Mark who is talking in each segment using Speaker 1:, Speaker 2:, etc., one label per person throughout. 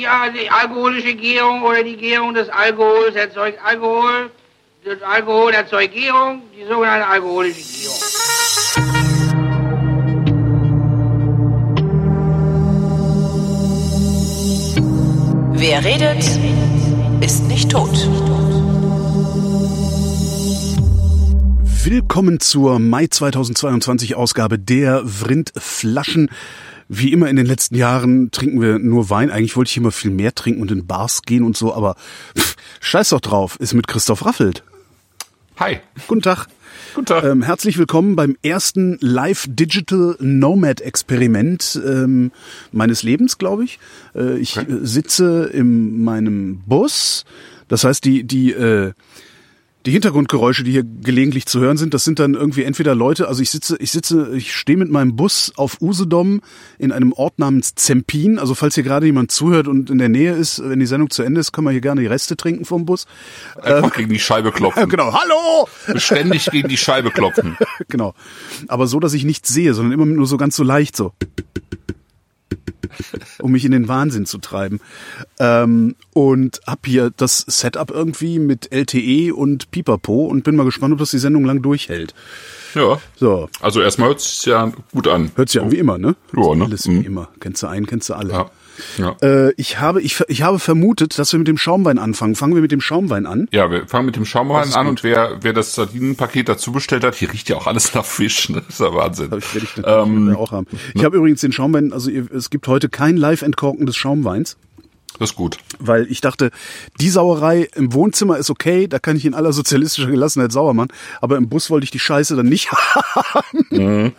Speaker 1: Ja, die alkoholische Gärung oder die Gärung des Alkohols erzeugt Alkohol. Das Alkohol erzeugt Gärung, die sogenannte alkoholische Gärung.
Speaker 2: Wer redet, ist nicht tot.
Speaker 3: Willkommen zur Mai 2022 Ausgabe der Vrind Flaschen. Wie immer in den letzten Jahren trinken wir nur Wein. Eigentlich wollte ich immer viel mehr trinken und in Bars gehen und so, aber pff, scheiß doch drauf, ist mit Christoph Raffelt.
Speaker 4: Hi.
Speaker 3: Guten Tag.
Speaker 4: Guten Tag.
Speaker 3: Ähm, herzlich willkommen beim ersten Live Digital Nomad Experiment ähm, meines Lebens, glaube ich. Äh, ich
Speaker 4: Okay.
Speaker 3: sitze in meinem Bus. Das heißt, die die äh, die Hintergrundgeräusche, die hier gelegentlich zu hören sind, das sind dann irgendwie entweder Leute, also ich sitze, ich sitze, ich stehe mit meinem Bus auf Usedom in einem Ort namens Zempin. Also falls hier gerade jemand zuhört und in der Nähe ist, wenn die Sendung zu Ende ist, können wir hier gerne die Reste trinken vom Bus.
Speaker 4: Einfach gegen die Scheibe
Speaker 3: Äh,
Speaker 4: klopfen.
Speaker 3: genau, hallo!
Speaker 4: Ständig gegen die Scheibe klopfen.
Speaker 3: genau. Aber so, dass ich nichts sehe, sondern immer nur so ganz so leicht so. Um mich in den Wahnsinn zu treiben. Ähm, und hab hier das Setup irgendwie mit LTE und Pipapo und bin mal gespannt, ob das die Sendung lang durchhält.
Speaker 4: Ja.
Speaker 3: So,
Speaker 4: Also erstmal hört es ja gut an.
Speaker 3: hört sich an wie immer, ne?
Speaker 4: Ja, ne?
Speaker 3: Alles wie
Speaker 4: Mhm.
Speaker 3: immer. Kennst du einen, kennst du alle.
Speaker 4: Ja. Ja.
Speaker 3: Äh, ich, habe, ich, ich habe vermutet, dass wir mit dem Schaumwein anfangen. Fangen wir mit dem Schaumwein an.
Speaker 4: ja, wir fangen mit dem Schaumwein an
Speaker 3: gut.
Speaker 4: und wer, wer das Sardinenpaket dazu bestellt hat, hier riecht ja auch alles nach Fisch. Ne? Das ist ja Wahnsinn.
Speaker 3: Das ich natürlich
Speaker 4: Ähm,
Speaker 3: auch haben. Ich habe übrigens den Schaumwein, also es gibt heute kein Live-Entkorken des Schaumweins.
Speaker 4: das ist gut.
Speaker 3: weil ich dachte, die Sauerei im Wohnzimmer ist okay, da kann ich in aller sozialistischer Gelassenheit sauer machen, aber im Bus wollte ich die Scheiße dann nicht haben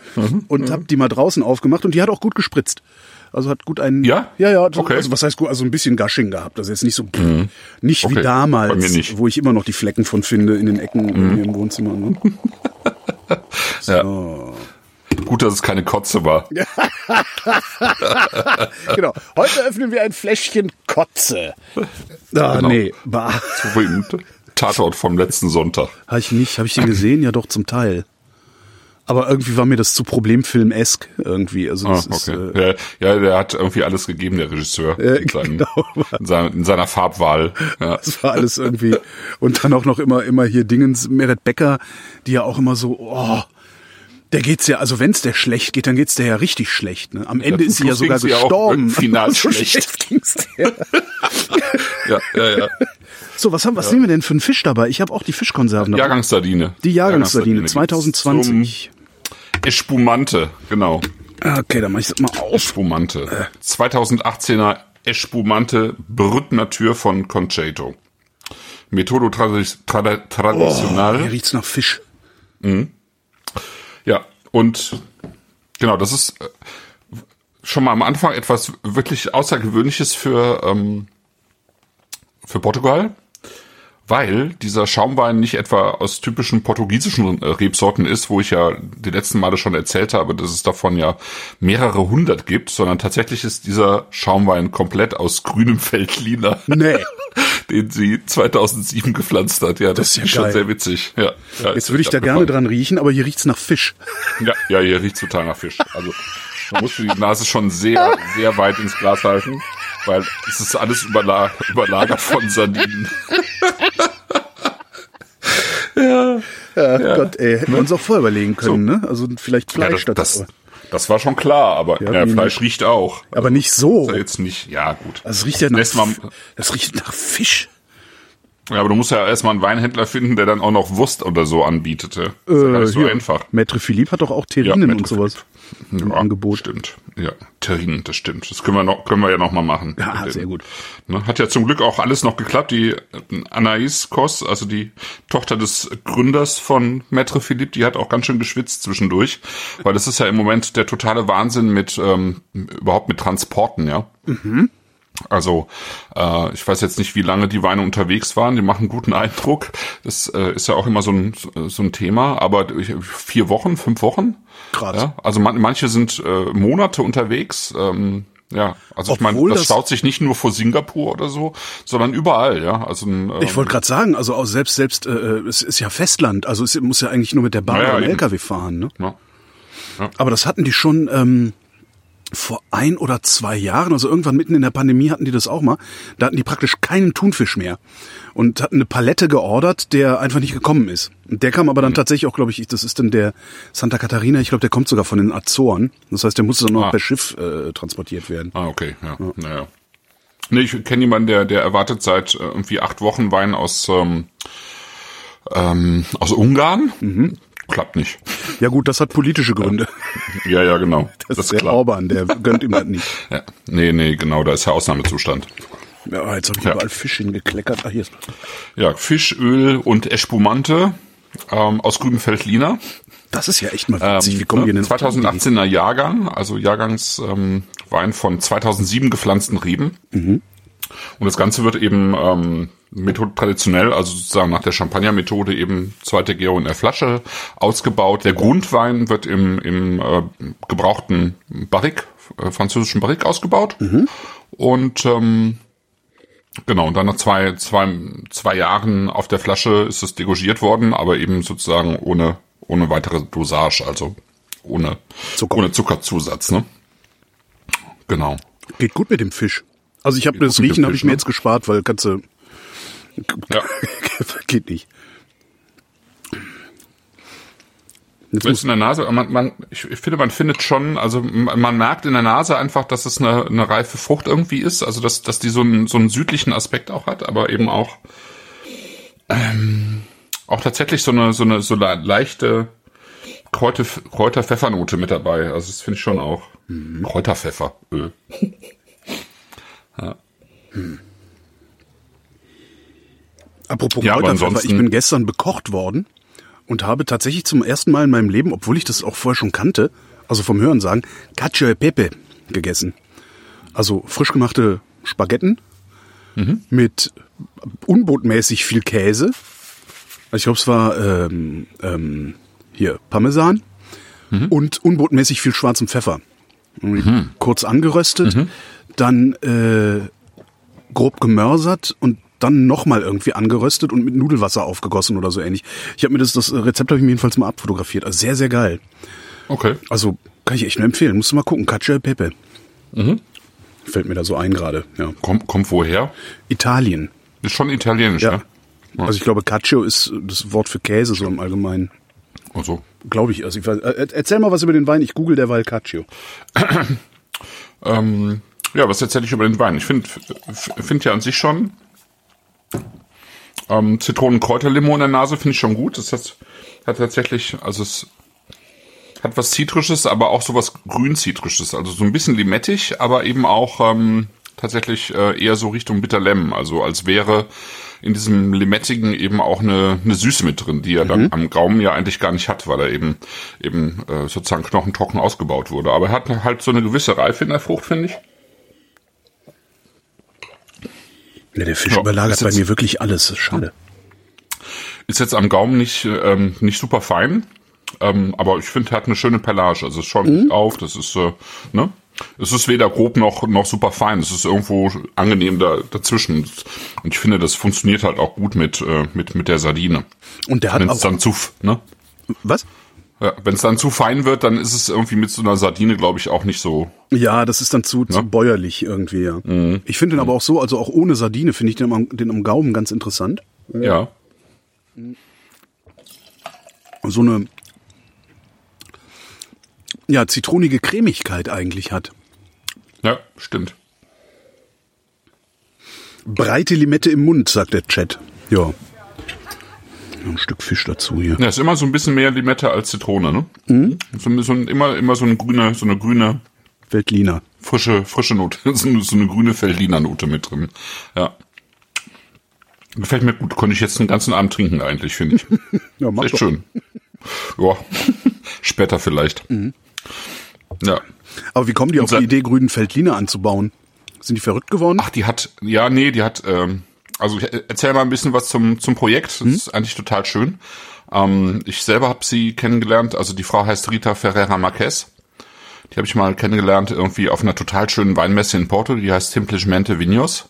Speaker 3: und habe die mal draußen aufgemacht und die hat auch gut gespritzt. Also hat gut einen
Speaker 4: Ja?
Speaker 3: ja ja so-
Speaker 4: Okay.
Speaker 3: also was heißt gut also ein bisschen Gushing gehabt also jetzt nicht so nicht wie
Speaker 4: Okay.
Speaker 3: damals
Speaker 4: Bei mir nicht.
Speaker 3: wo ich immer noch die Flecken von finde in den Ecken hier im Wohnzimmer ne?
Speaker 4: Ja. Gut, dass es keine Kotze war.
Speaker 3: genau heute öffnen wir ein Fläschchen Kotze ah,
Speaker 4: Genau.
Speaker 3: nee bah.
Speaker 4: So wie Tatort vom letzten Sonntag.
Speaker 3: Habe ich nicht. Habe ich den gesehen? Ja, doch, zum Teil. Aber irgendwie war mir das zu Problemfilm-esk irgendwie. Also
Speaker 4: Ah,
Speaker 3: das ist,
Speaker 4: okay.
Speaker 3: äh,
Speaker 4: ja, ja, der hat irgendwie alles gegeben, der Regisseur.
Speaker 3: Äh,
Speaker 4: in, seinen,
Speaker 3: genau.
Speaker 4: in, seiner, in seiner Farbwahl. Ja.
Speaker 3: das war alles irgendwie. Und dann auch noch immer, immer hier Dingens, Meret Becker, die ja auch immer so, oh, der geht's ja, also wenn's der schlecht geht, dann geht's der ja richtig schlecht. Ne? Am Ende
Speaker 4: zum
Speaker 3: ist sie ja sogar gestorben.
Speaker 4: final
Speaker 3: so
Speaker 4: schlecht.
Speaker 3: ging's der.
Speaker 4: ja, ja, ja.
Speaker 3: So, was haben, was nehmen wir denn für einen Fisch dabei? Ich habe auch die Fischkonserven dabei.
Speaker 4: Jahrgangssardine.
Speaker 3: Die Jahrgangssardine
Speaker 4: gibt's
Speaker 3: 2020.
Speaker 4: Zum Espumante, genau.
Speaker 3: Okay, dann mach ich das mal auf.
Speaker 4: Espumante. 2018er Espumante Brut Natur von Conceito. Methodo tradi trad traditional.
Speaker 3: Hier riecht's nach Fisch.
Speaker 4: Ja, und genau, das ist äh, schon mal am Anfang etwas wirklich Außergewöhnliches für, ähm, für Portugal, weil dieser Schaumwein nicht etwa aus typischen portugiesischen äh, Rebsorten ist, wo ich ja die letzten Male schon erzählt habe, dass es davon ja mehrere hundert gibt, sondern tatsächlich ist dieser Schaumwein komplett aus grünem Veltliner.
Speaker 3: Nee.
Speaker 4: Den sie 2007 gepflanzt hat. Ja, das,
Speaker 3: ist ja
Speaker 4: schon
Speaker 3: geil.
Speaker 4: sehr witzig. Ja, ja,
Speaker 3: Jetzt würde ich da gerne dran riechen, aber hier riecht's nach Fisch.
Speaker 4: Ja, ja, hier riecht total nach Fisch. Also man muss die Nase schon sehr, sehr weit ins Glas halten, weil es ist alles überla überlagert von Sardinen.
Speaker 3: Ja, Gott, ey, hätten wir uns auch vorher überlegen können, ne? Also vielleicht
Speaker 4: Ja,
Speaker 3: Fleisch
Speaker 4: das,
Speaker 3: dazu.
Speaker 4: das, das war schon klar, aber
Speaker 3: Ja,
Speaker 4: ja, Fleisch riecht auch.
Speaker 3: aber nicht so.
Speaker 4: Ist ja jetzt nicht, ja gut.
Speaker 3: Es riecht ja nach, das riecht nach Fisch.
Speaker 4: Ja, aber du musst ja erstmal einen Weinhändler finden, der dann auch noch Wurst oder so anbietete. Das ist ja gar nicht so
Speaker 3: Äh, hier,
Speaker 4: einfach.
Speaker 3: Maître Philippe hat doch auch Terrinen
Speaker 4: Maître
Speaker 3: und sowas im
Speaker 4: Ja,
Speaker 3: Angebot.
Speaker 4: Stimmt. Ja, Terrinen, das stimmt. Das können wir noch, können wir ja noch mal machen.
Speaker 3: Ja, sehr gut.
Speaker 4: Ne, hat ja zum Glück auch alles noch geklappt. Die äh, Anaïs Kos, also die Tochter des Gründers von Maître Philippe, die hat auch ganz schön geschwitzt zwischendurch, weil das ist ja im Moment der totale Wahnsinn mit ähm, überhaupt mit Transporten, ja. Also äh, ich weiß jetzt nicht, wie lange die Weine unterwegs waren. Die machen guten Eindruck. Das äh, ist ja auch immer so ein, so ein Thema. Aber vier Wochen, fünf Wochen.
Speaker 3: Krass.
Speaker 4: Ja, also man, manche sind äh, Monate unterwegs. Ähm, ja, also ich meine,
Speaker 3: Obwohl
Speaker 4: das,
Speaker 3: das-
Speaker 4: staut sich nicht nur vor Singapur oder so, sondern überall. Ja, also ähm,
Speaker 3: Ich wollte gerade sagen, also auch selbst selbst äh, es ist ja Festland, also es muss ja eigentlich nur mit der Bahn
Speaker 4: Ja, ja,
Speaker 3: oder dem. LKW fahren, ne?
Speaker 4: ja.
Speaker 3: Aber das hatten die schon ähm, vor ein oder zwei Jahren, also irgendwann mitten in der Pandemie hatten die das auch mal, da hatten die praktisch keinen Thunfisch mehr und hatten eine Palette geordert, der einfach nicht gekommen ist. Und der kam aber dann tatsächlich auch, glaube ich, das ist dann der Santa Catarina, ich glaube, der kommt sogar von den Azoren. Das heißt, der musste dann noch
Speaker 4: Ah.
Speaker 3: per Schiff äh, transportiert werden.
Speaker 4: Ah, okay, ja. Naja. Nee, ich kenne jemanden, der, der erwartet seit äh, irgendwie acht Wochen Wein aus, ähm, ähm, aus Ungarn. Klappt nicht.
Speaker 3: Ja gut, das hat politische Gründe.
Speaker 4: Ja, ja, genau.
Speaker 3: Das, ist der Orban, der gönnt ihm das nicht.
Speaker 4: Ja. Nee, nee, genau, da ist ja Ausnahmezustand.
Speaker 3: Ja, jetzt habe ich
Speaker 4: Ja.
Speaker 3: überall Fisch hingekleckert. Ah, hier ist
Speaker 4: Ja, Fisch, Öl und Espumante ähm, aus grünem Veltliner.
Speaker 3: Das ist ja echt mal witzig. Wie kommen denn? auf die Idee?
Speaker 4: 2018er Jahrgang, also Jahrgangswein ähm, von 2007 gepflanzten Reben.
Speaker 3: Mhm.
Speaker 4: Und das Ganze wird eben ähm, Methode traditionell, also sozusagen nach der Champagner-Methode eben zweite Gärung in der Flasche ausgebaut. Der Grundwein wird im, im äh, gebrauchten Barrique, äh, französischen Barrique ausgebaut.
Speaker 3: Mhm.
Speaker 4: Und ähm, Genau, und dann nach zwei, zwei, zwei Jahren auf der Flasche ist es degorgiert worden, aber eben sozusagen ohne, ohne weitere Dosage, also ohne
Speaker 3: Zucker.
Speaker 4: ohne Zuckerzusatz, ne? Genau.
Speaker 3: Geht gut mit dem Fisch. Also ich habe das Riechen habe ich mir
Speaker 4: ne?
Speaker 3: jetzt gespart, weil kannst du
Speaker 4: Ja.
Speaker 3: geht nicht. Jetzt
Speaker 4: Ist in der Nase, man, man, ich, finde, man findet schon, also man merkt in der Nase einfach, dass es eine, eine reife Frucht irgendwie ist, also dass, dass die so einen, so einen südlichen Aspekt auch hat, aber eben auch, ähm, auch tatsächlich so eine, so eine, so le leichte Kräuter, Kräuter-Pfeffernote mit dabei. Also das finde ich schon auch. Kräuterpfeffer, Öl.
Speaker 3: Apropos
Speaker 4: Ja,
Speaker 3: Kräuterpfeffer, ich bin gestern bekocht worden und habe tatsächlich zum ersten Mal in meinem Leben, obwohl ich das auch vorher schon kannte, also vom Hören sagen, Cacio e Pepe gegessen. Also frisch gemachte Spaghetten
Speaker 4: Mhm.
Speaker 3: mit unbotmäßig viel Käse. Ich glaube, es war ähm, ähm, hier Parmesan
Speaker 4: Mhm.
Speaker 3: und unbotmäßig viel schwarzem Pfeffer. Kurz angeröstet,
Speaker 4: Mhm.
Speaker 3: dann äh, grob gemörsert und dann nochmal irgendwie angeröstet und mit Nudelwasser aufgegossen oder so ähnlich. Ich habe mir das, das Rezept habe ich mir jedenfalls mal abfotografiert. Also sehr, sehr geil.
Speaker 4: Okay.
Speaker 3: Also kann ich echt nur empfehlen. Musst du mal gucken. Cacio e Pepe.
Speaker 4: Mhm.
Speaker 3: Fällt mir da so ein gerade. Ja.
Speaker 4: Kommt, kommt woher?
Speaker 3: Italien.
Speaker 4: Ist schon italienisch,
Speaker 3: Ja.
Speaker 4: ne?
Speaker 3: Also ich glaube, Cacio ist das Wort für Käse so im Allgemeinen.
Speaker 4: Also,
Speaker 3: Glaube ich. Also ich weiß, äh, erzähl mal was über den Wein. Ich google derweil Cacio.
Speaker 4: ähm, ja, was erzähle ich über den Wein? Ich finde find ja an sich schon ähm, Zitronenkräuterlimo in der Nase finde ich schon gut. Das hat, hat tatsächlich, also es hat was Zitrisches, aber auch sowas Grün-Zitrisches. Also so ein bisschen limettig, aber eben auch ähm, tatsächlich äh, eher so Richtung Bitter Lemon. Also als wäre in diesem Limettigen eben auch eine, eine Süße mit drin, die er dann am Gaumen ja eigentlich gar nicht hat, weil er eben eben äh, sozusagen knochentrocken ausgebaut wurde. Aber er hat halt so eine gewisse Reife in der Frucht, finde ich.
Speaker 3: Ja, der Fisch
Speaker 4: Ja,
Speaker 3: überlagert bei mir wirklich alles. Schade.
Speaker 4: Ist jetzt am Gaumen nicht, ähm, nicht super fein, ähm, aber ich finde, er hat eine schöne Pelage. Also es schäumt nicht auf, das ist, äh, ne? Es ist weder grob noch, noch super fein. Es ist irgendwo angenehm da, dazwischen. Und ich finde, das funktioniert halt auch gut mit, äh, mit, mit der Sardine.
Speaker 3: Und der hat
Speaker 4: Wenn
Speaker 3: auch...
Speaker 4: dann zu, ne?
Speaker 3: was?
Speaker 4: Ja, Wenn es dann zu fein wird, dann ist es irgendwie mit so einer Sardine, glaube ich, auch nicht so.
Speaker 3: Ja, das ist dann zu, zu
Speaker 4: Ne?
Speaker 3: bäuerlich irgendwie, ja. Ich finde den aber auch so, also auch ohne Sardine finde ich den am, den am Gaumen ganz interessant.
Speaker 4: Ja.
Speaker 3: So eine ja, zitronige Cremigkeit eigentlich hat.
Speaker 4: Ja, stimmt.
Speaker 3: Breite Limette im Mund, sagt der Chat. Ja. Ein Stück Fisch dazu hier.
Speaker 4: Ja, ist immer so ein bisschen mehr Limette als Zitrone, ne?
Speaker 3: Mhm.
Speaker 4: So, so ein, immer, immer so eine grüne, so eine grüne,
Speaker 3: Veltliner.
Speaker 4: frische, frische Note. so eine, grüne Feldliner Note mit drin. Ja. Gefällt mir gut. Könnte ich jetzt den ganzen Abend trinken eigentlich, finde ich.
Speaker 3: Ja, mach
Speaker 4: Echt
Speaker 3: doch.
Speaker 4: schön. Ja. Später vielleicht.
Speaker 3: Mhm.
Speaker 4: Ja.
Speaker 3: Aber wie kommen die auf die Idee, grünen Veltliner anzubauen? Sind die verrückt geworden?
Speaker 4: Ach, die hat, ja, nee, die hat, ähm, also ich erzähl mal ein bisschen was zum, zum Projekt. Das ist eigentlich total schön. Ähm, ich selber habe sie kennengelernt, also die Frau heißt Rita Ferreira Marquez. Die habe ich mal kennengelernt irgendwie auf einer total schönen Weinmesse in Porto, die heißt Simplesmente Vinhos.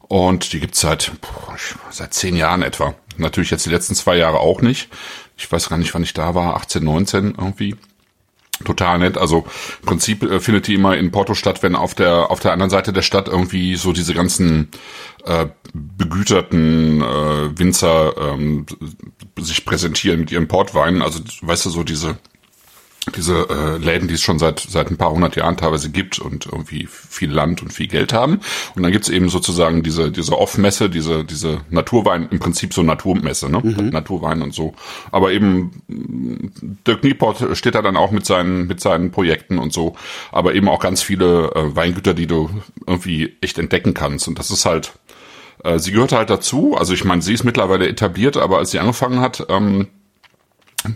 Speaker 4: Und die gibt's seit, boah, seit zehn Jahren etwa. Natürlich jetzt die letzten zwei Jahre auch nicht. Ich weiß gar nicht, wann ich da war, 18, 19 irgendwie. Total nett. Also im Prinzip äh, findet die immer in Porto statt, wenn auf der auf der anderen Seite der Stadt irgendwie so diese ganzen äh, begüterten äh, Winzer ähm, sich präsentieren mit ihren Portweinen. Also weißt du so diese diese äh, Läden, die es schon seit seit ein paar hundert Jahren teilweise gibt und irgendwie viel Land und viel Geld haben. Und dann gibt's eben sozusagen diese diese Off-Messe, diese diese Naturwein, im Prinzip so Naturmesse, ne? Mhm. Naturwein und so. Aber eben Dirk Nieport steht da dann auch mit seinen mit seinen Projekten und so. Aber eben auch ganz viele äh, Weingüter, die du irgendwie echt entdecken kannst. Und das ist halt äh, sie gehört halt dazu. Also ich meine, sie ist mittlerweile etabliert, aber als sie angefangen hat, ähm,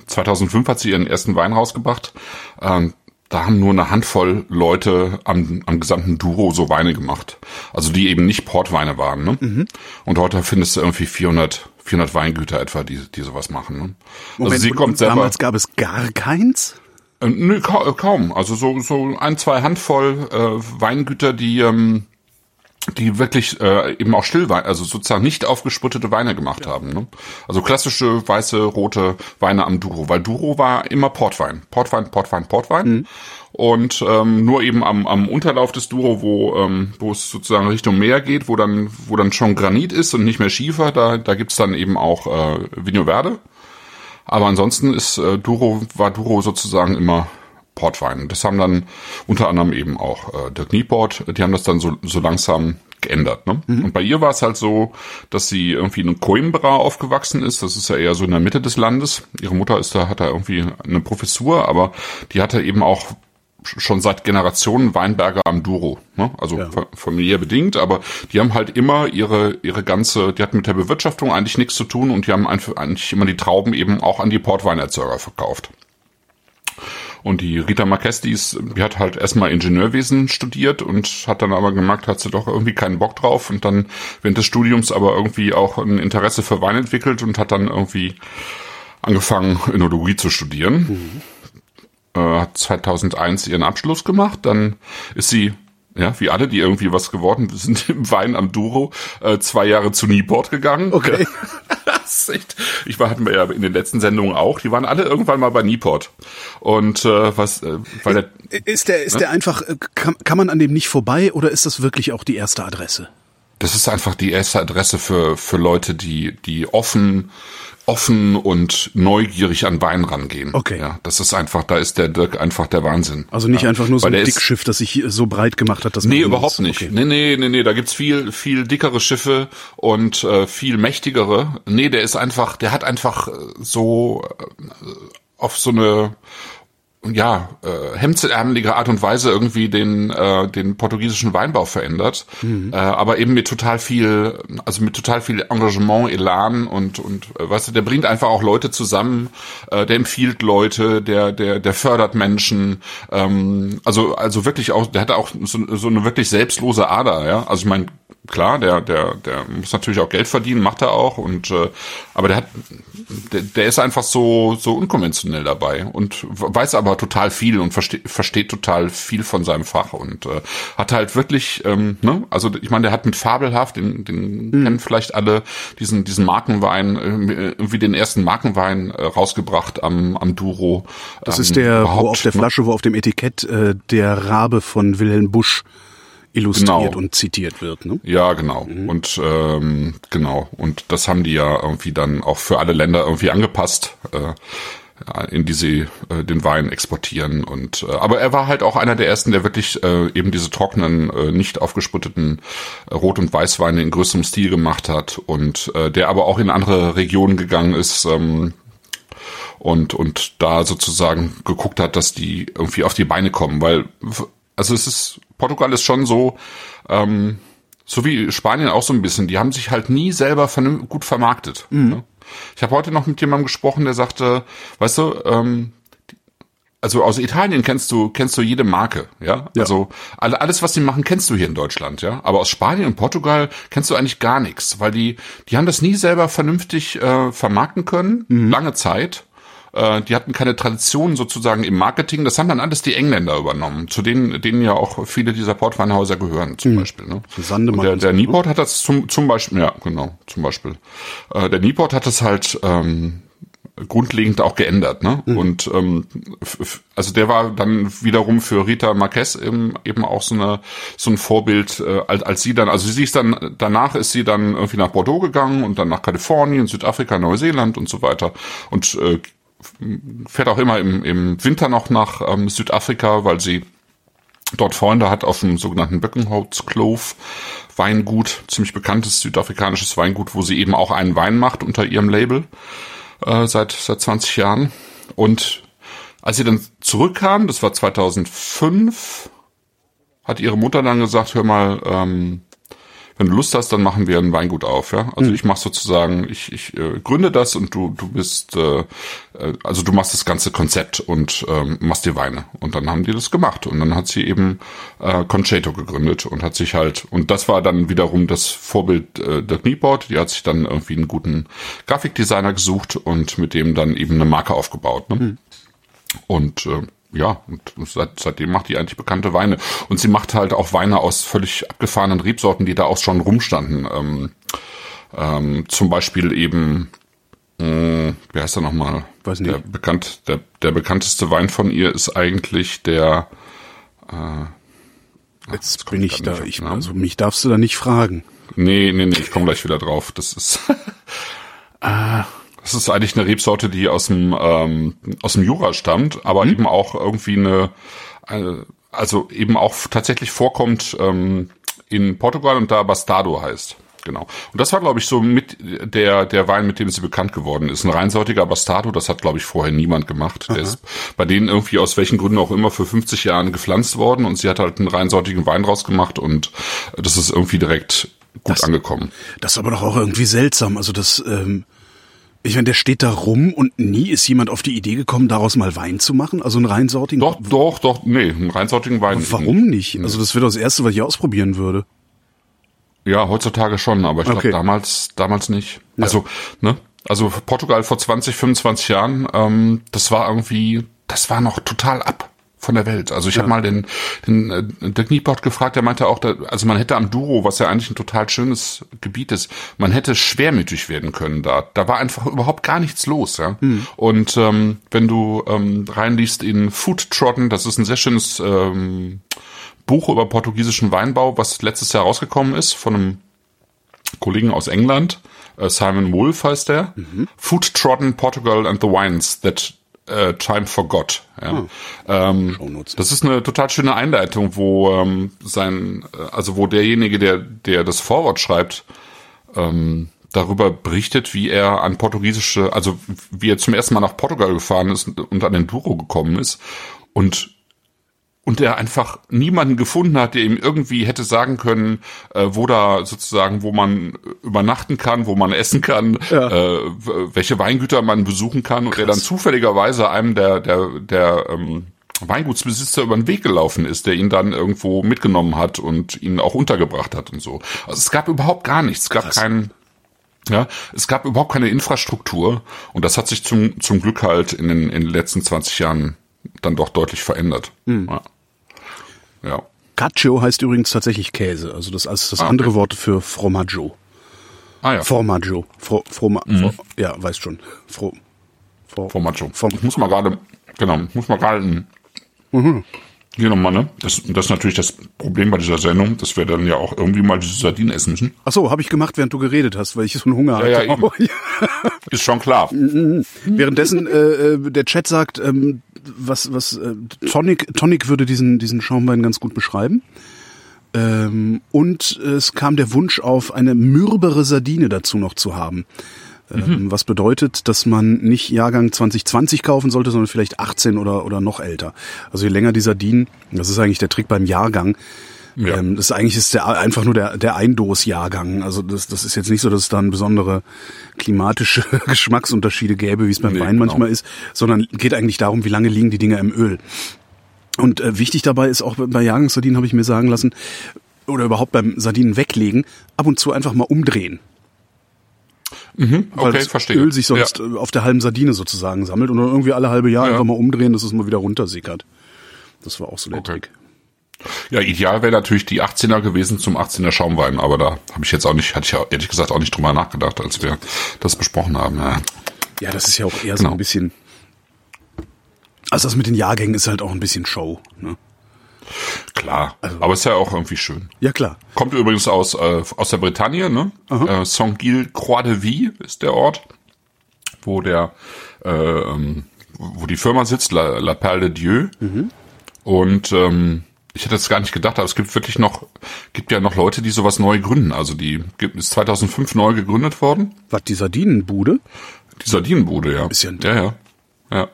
Speaker 4: 2005 hat sie ihren ersten Wein rausgebracht. Ähm, da haben nur eine Handvoll Leute am, am gesamten Duro so Weine gemacht. Also die eben nicht Portweine waren. Ne? Mhm. Und heute findest du irgendwie 400, 400 Weingüter etwa, die, die sowas machen. Ne?
Speaker 3: Moment, also sie kommt selber, damals gab es gar keins?
Speaker 4: Äh, nö, kaum. Also so, so ein, zwei Handvoll äh, Weingüter, die... Ähm, die wirklich äh, eben auch Stillwein, also sozusagen nicht aufgesputtete Weine gemacht ja. haben. Ne? Also klassische weiße, rote Weine am Duro, weil Duro war immer Portwein. Portwein, Portwein, Portwein. Mhm. Und ähm, nur eben am, am Unterlauf des Duro, wo, ähm, wo es sozusagen Richtung Meer geht, wo dann, wo dann schon Granit ist und nicht mehr Schiefer, da, da gibt's dann eben auch äh, Vigno Verde. Aber ansonsten ist äh, Duro, war Duro sozusagen immer Portwein. Das haben dann unter anderem eben auch äh, Dirk Nieport, die haben das dann so, so langsam geändert. Ne? Mhm. Und bei ihr war es halt so, dass sie irgendwie in Coimbra aufgewachsen ist. Das ist ja eher so in der Mitte des Landes. Ihre Mutter ist da, hat da irgendwie eine Professur, aber die hatte eben auch schon seit Generationen Weinberger am Duro, ne? also ja. familiär bedingt, aber die haben halt immer ihre ihre ganze, die hatten mit der Bewirtschaftung eigentlich nichts zu tun und die haben einfach eigentlich immer die Trauben eben auch an die Portweinerzeuger verkauft. Und die Rita Marquez, die, ist, die hat halt erstmal Ingenieurwesen studiert und hat dann aber gemerkt, hat sie doch irgendwie keinen Bock drauf und dann während des Studiums aber irgendwie auch ein Interesse für Wein entwickelt und hat dann irgendwie angefangen, Önologie zu studieren. Mhm. Äh, hat 2001 ihren Abschluss gemacht, dann ist sie ja, wie alle, die irgendwie was geworden sind im Wein am Duro, äh, zwei Jahre zu Nieport gegangen.
Speaker 3: Okay.
Speaker 4: das ist echt, ich war, hatten wir ja in den letzten Sendungen auch, die waren alle irgendwann mal bei Nieport. Und äh, was, äh, weil der,
Speaker 3: Ist der, ist ne? der einfach, äh, kann, kann man an dem nicht vorbei oder ist das wirklich auch die erste Adresse?
Speaker 4: Das ist einfach die erste Adresse für, für Leute, die, die offen offen und neugierig an Wein rangehen.
Speaker 3: Okay.
Speaker 4: Ja, das ist einfach, da ist der Dirk einfach der Wahnsinn.
Speaker 3: Also nicht
Speaker 4: ja.
Speaker 3: einfach nur so ein Dickschiff, das sich so breit gemacht hat, dass
Speaker 4: Nee, überhaupt nicht. Okay. Nee, nee, nee, nee, da gibt's viel viel dickere Schiffe und äh, viel mächtigere. Nee, der ist einfach, der hat einfach so äh, auf so eine ja, äh, hemdsärmelige Art und Weise irgendwie den, äh, den portugiesischen Weinbau verändert. Mhm. Äh, aber eben mit total viel, also mit total viel Engagement, Elan und, und äh, weißt du, der bringt einfach auch Leute zusammen, äh, der empfiehlt Leute, der, der, der fördert Menschen. Ähm, also, also wirklich auch, der hat auch so, so eine wirklich selbstlose Ader, ja. Also ich meine, klar, der, der, der muss natürlich auch Geld verdienen, macht er auch, und äh, aber der hat, der, der ist einfach so, so unkonventionell dabei und weiß aber total viel und versteht, versteht total viel von seinem Fach und äh, hat halt wirklich, ähm, ne, also ich meine, der hat mit Fabelhaft, den, den mhm. kennen vielleicht alle, diesen, diesen Markenwein, äh, irgendwie den ersten Markenwein äh, rausgebracht am, am Duro.
Speaker 3: Das ähm, ist der, wo auf der ne? Flasche, wo auf dem Etikett äh, der Rabe von Wilhelm Busch illustriert genau. und zitiert wird. Ne?
Speaker 4: Ja, genau. Mhm. Und ähm, genau. Und das haben die ja irgendwie dann auch für alle Länder irgendwie angepasst. Äh, in die sie äh, den Wein exportieren und äh, aber er war halt auch einer der ersten, der wirklich äh, eben diese trockenen, äh, nicht aufgesputteten äh, Rot- und Weißweine in größerem Stil gemacht hat und äh, der aber auch in andere Regionen gegangen ist ähm, und und da sozusagen geguckt hat, dass die irgendwie auf die Beine kommen, weil also es ist Portugal ist schon so, ähm, so wie Spanien auch so ein bisschen, die haben sich halt nie selber gut vermarktet. Mhm. Ne? Ich habe heute noch mit jemandem gesprochen, der sagte, weißt du, ähm, also aus Italien kennst du kennst du jede Marke, ja? ja. Also alle, alles was sie machen kennst du hier in Deutschland, ja? Aber aus Spanien und Portugal kennst du eigentlich gar nichts, weil die die haben das nie selber vernünftig äh, vermarkten können, mhm. lange Zeit äh, die hatten keine Tradition sozusagen im Marketing. Das haben dann alles die Engländer übernommen, zu denen, denen ja auch viele dieser Portweinhäuser gehören, zum mhm. Beispiel. Ne? Und der, der Nieport hat das zum, zum Beispiel, ja, genau, zum Beispiel. Äh, der Nieport hat das halt ähm, grundlegend auch geändert. Ne?
Speaker 3: Mhm.
Speaker 4: Und ähm, also der war dann wiederum für Rita Marquez eben, eben auch so eine so ein Vorbild, äh, als, als sie dann, also sie ist dann danach ist sie dann irgendwie nach Bordeaux gegangen und dann nach Kalifornien, Südafrika, Neuseeland und so weiter und äh, fährt auch immer im, im Winter noch nach ähm, Südafrika, weil sie dort Freunde hat auf dem sogenannten Böckenholz Clove Weingut, ziemlich bekanntes südafrikanisches Weingut, wo sie eben auch einen Wein macht unter ihrem Label äh, seit seit 20 Jahren. Und als sie dann zurückkam, das war 2005, hat ihre Mutter dann gesagt, hör mal, ähm, wenn du Lust hast, dann machen wir ein Weingut auf, ja. Also ich mache sozusagen, ich, ich äh, gründe das und du du bist, äh, äh, also du machst das ganze Konzept und ähm, machst die Weine. Und dann haben die das gemacht und dann hat sie eben äh, Conchato gegründet und hat sich halt und das war dann wiederum das Vorbild äh, der Knieboard. Die hat sich dann irgendwie einen guten Grafikdesigner gesucht und mit dem dann eben eine Marke aufgebaut. Ne? Und äh, ja, und seit, seitdem macht die eigentlich bekannte Weine. Und sie macht halt auch Weine aus völlig abgefahrenen Rebsorten, die da auch schon rumstanden. Ähm, ähm, zum Beispiel eben, mh, wie heißt er nochmal?
Speaker 3: Weiß nicht.
Speaker 4: Der, bekannt, der, der bekannteste Wein von ihr ist eigentlich der,
Speaker 3: Jetzt
Speaker 4: komm
Speaker 3: bin
Speaker 4: ich
Speaker 3: da. Ich, also mich darfst du da nicht fragen.
Speaker 4: Nee, nee, nee, ich komme gleich wieder drauf. Das ist. Ah, das ist eigentlich eine Rebsorte, die aus dem ähm, aus dem Jura stammt, aber eben auch irgendwie eine, eine also eben auch tatsächlich vorkommt ähm, in Portugal und da Bastardo heißt. Genau. Und das war, glaube ich, so mit der, der Wein, mit dem sie bekannt geworden ist. Ein reinsortiger Bastardo, das hat, glaube ich, vorher niemand gemacht. Der ist bei denen irgendwie aus welchen Gründen auch immer für 50 Jahren gepflanzt worden und sie hat halt einen reinsortigen Wein rausgemacht und das ist irgendwie direkt gut
Speaker 3: Das-
Speaker 4: angekommen.
Speaker 3: Das ist aber doch auch irgendwie seltsam. Also das, ähm, ich meine, der steht da rum und nie ist jemand auf die Idee gekommen, daraus mal Wein zu machen. Also einen reinsortigen.
Speaker 4: Doch, doch, doch, nee, einen reinsortigen Wein.
Speaker 3: Warum nicht? Also das wäre das Erste, was ich ausprobieren würde.
Speaker 4: Ja, heutzutage schon, aber ich glaube
Speaker 3: Okay.
Speaker 4: damals, damals nicht. Also, ne? Also Portugal vor 20, 25 Jahren, ähm, das war irgendwie, das war noch total ab von der Welt. Also ich hab habe mal den, den äh, Dirk Nieport gefragt, der meinte auch, da, also man hätte am Douro, was ja eigentlich ein total schönes Gebiet ist, man hätte schwermütig werden können da. Da war einfach überhaupt gar nichts los, ja. Und ähm, wenn du ähm, reinliest in Food Trotten, das ist ein sehr schönes ähm, Buch über portugiesischen Weinbau, was letztes Jahr rausgekommen ist von einem Kollegen aus England, äh, Simon Wolf heißt der. Food Trodden Portugal and the Wines that äh, Time Forgot. Ja. Ähm,
Speaker 3: Shownotes.
Speaker 4: das ist eine total schöne Einleitung, wo ähm, sein, äh, also wo derjenige, der der das Vorwort schreibt, ähm, darüber berichtet, wie er an portugiesische, also wie er zum ersten Mal nach Portugal gefahren ist und an den Douro gekommen ist und und er einfach niemanden gefunden hat, der ihm irgendwie hätte sagen können, äh, wo da sozusagen, wo man übernachten kann, wo man essen kann, äh, w- welche Weingüter man besuchen kann und der dann zufälligerweise einem der der der ähm, Weingutsbesitzer über den Weg gelaufen ist, der ihn dann irgendwo mitgenommen hat und ihn auch untergebracht hat und so. Also es gab überhaupt gar nichts, es gab keinen ja, es gab überhaupt keine Infrastruktur und das hat sich zum, zum Glück halt in den, in den letzten 20 Jahren dann doch deutlich verändert. Ja. ja.
Speaker 3: Cacio heißt übrigens tatsächlich Käse. Also das ist das
Speaker 4: Ah, okay.
Speaker 3: andere Wort für Formaggio.
Speaker 4: Ah ja,
Speaker 3: Formaggio. Fro, Froma, Fro, ja, weiß schon. Fro, Fro,
Speaker 4: Formaggio.
Speaker 3: Form,
Speaker 4: Ich muss mal gerade, genau, ich muss mal gerade ein- hier nochmal, ne? Das, das ist natürlich das Problem bei dieser Sendung, dass wir dann ja auch irgendwie mal diese Sardinen essen müssen.
Speaker 3: Ach so, habe ich gemacht, während du geredet hast, weil ich so einen Hunger hatte.
Speaker 4: Ja, ja, eben. Ist schon klar.
Speaker 3: Währenddessen äh, äh, der Chat sagt, ähm, was was äh, Tonic Tonic würde diesen diesen Schaumwein ganz gut beschreiben. Ähm, und es kam der Wunsch auf, eine mürbere Sardine dazu noch zu haben. Ähm, Was bedeutet, dass man nicht Jahrgang 2020 kaufen sollte, sondern vielleicht 18 oder, oder noch älter. Also je länger die Sardinen, das ist eigentlich der Trick beim Jahrgang,
Speaker 4: Ja.
Speaker 3: ähm, das ist eigentlich ist der einfach nur der der Eindos-Jahrgang. Also das das ist jetzt nicht so, dass es da besondere klimatische Geschmacksunterschiede gäbe, wie es beim
Speaker 4: Nee,
Speaker 3: Wein
Speaker 4: genau.
Speaker 3: manchmal ist, sondern geht eigentlich darum, wie lange liegen die Dinger im Öl. Und äh, wichtig dabei ist auch bei Jahrgangssardinen habe ich mir sagen lassen oder überhaupt beim Sardinen weglegen, ab und zu einfach mal umdrehen, weil
Speaker 4: Okay,
Speaker 3: das
Speaker 4: verstehe.
Speaker 3: Öl sich sonst äh, auf der halben Sardine sozusagen sammelt und dann irgendwie alle halbe Jahr
Speaker 4: Ja, ja.
Speaker 3: einfach mal umdrehen, dass es mal wieder runtersickert. Das war auch so der
Speaker 4: Okay.
Speaker 3: Trick.
Speaker 4: Ja, ideal wäre natürlich die 18er gewesen zum 18er Schaumwein, aber da habe ich jetzt auch nicht, hatte ich ja ehrlich gesagt auch nicht drüber nachgedacht, als wir das besprochen haben. Ja.
Speaker 3: Ja, das ist ja auch eher so
Speaker 4: Genau.
Speaker 3: ein bisschen. Also das mit den Jahrgängen ist halt auch ein bisschen Show. Ne?
Speaker 4: Klar.
Speaker 3: Also
Speaker 4: Aber ist ja auch irgendwie schön.
Speaker 3: Ja klar.
Speaker 4: Kommt übrigens aus, äh, aus der Bretagne, ne? Äh, Saint-Gilles Croix de Vie ist der Ort, wo der, äh, ähm, wo die Firma sitzt, La, La Perle de Dieu. Und ähm, ich hätte es gar nicht gedacht, aber es gibt wirklich noch, gibt ja noch Leute, die sowas neu gründen. Also die gibt, ist 2005 neu gegründet worden.
Speaker 3: Was, die Sardinenbude?
Speaker 4: Die Sardinenbude, ja.
Speaker 3: Ist ja ein-
Speaker 4: ja, ja, ja.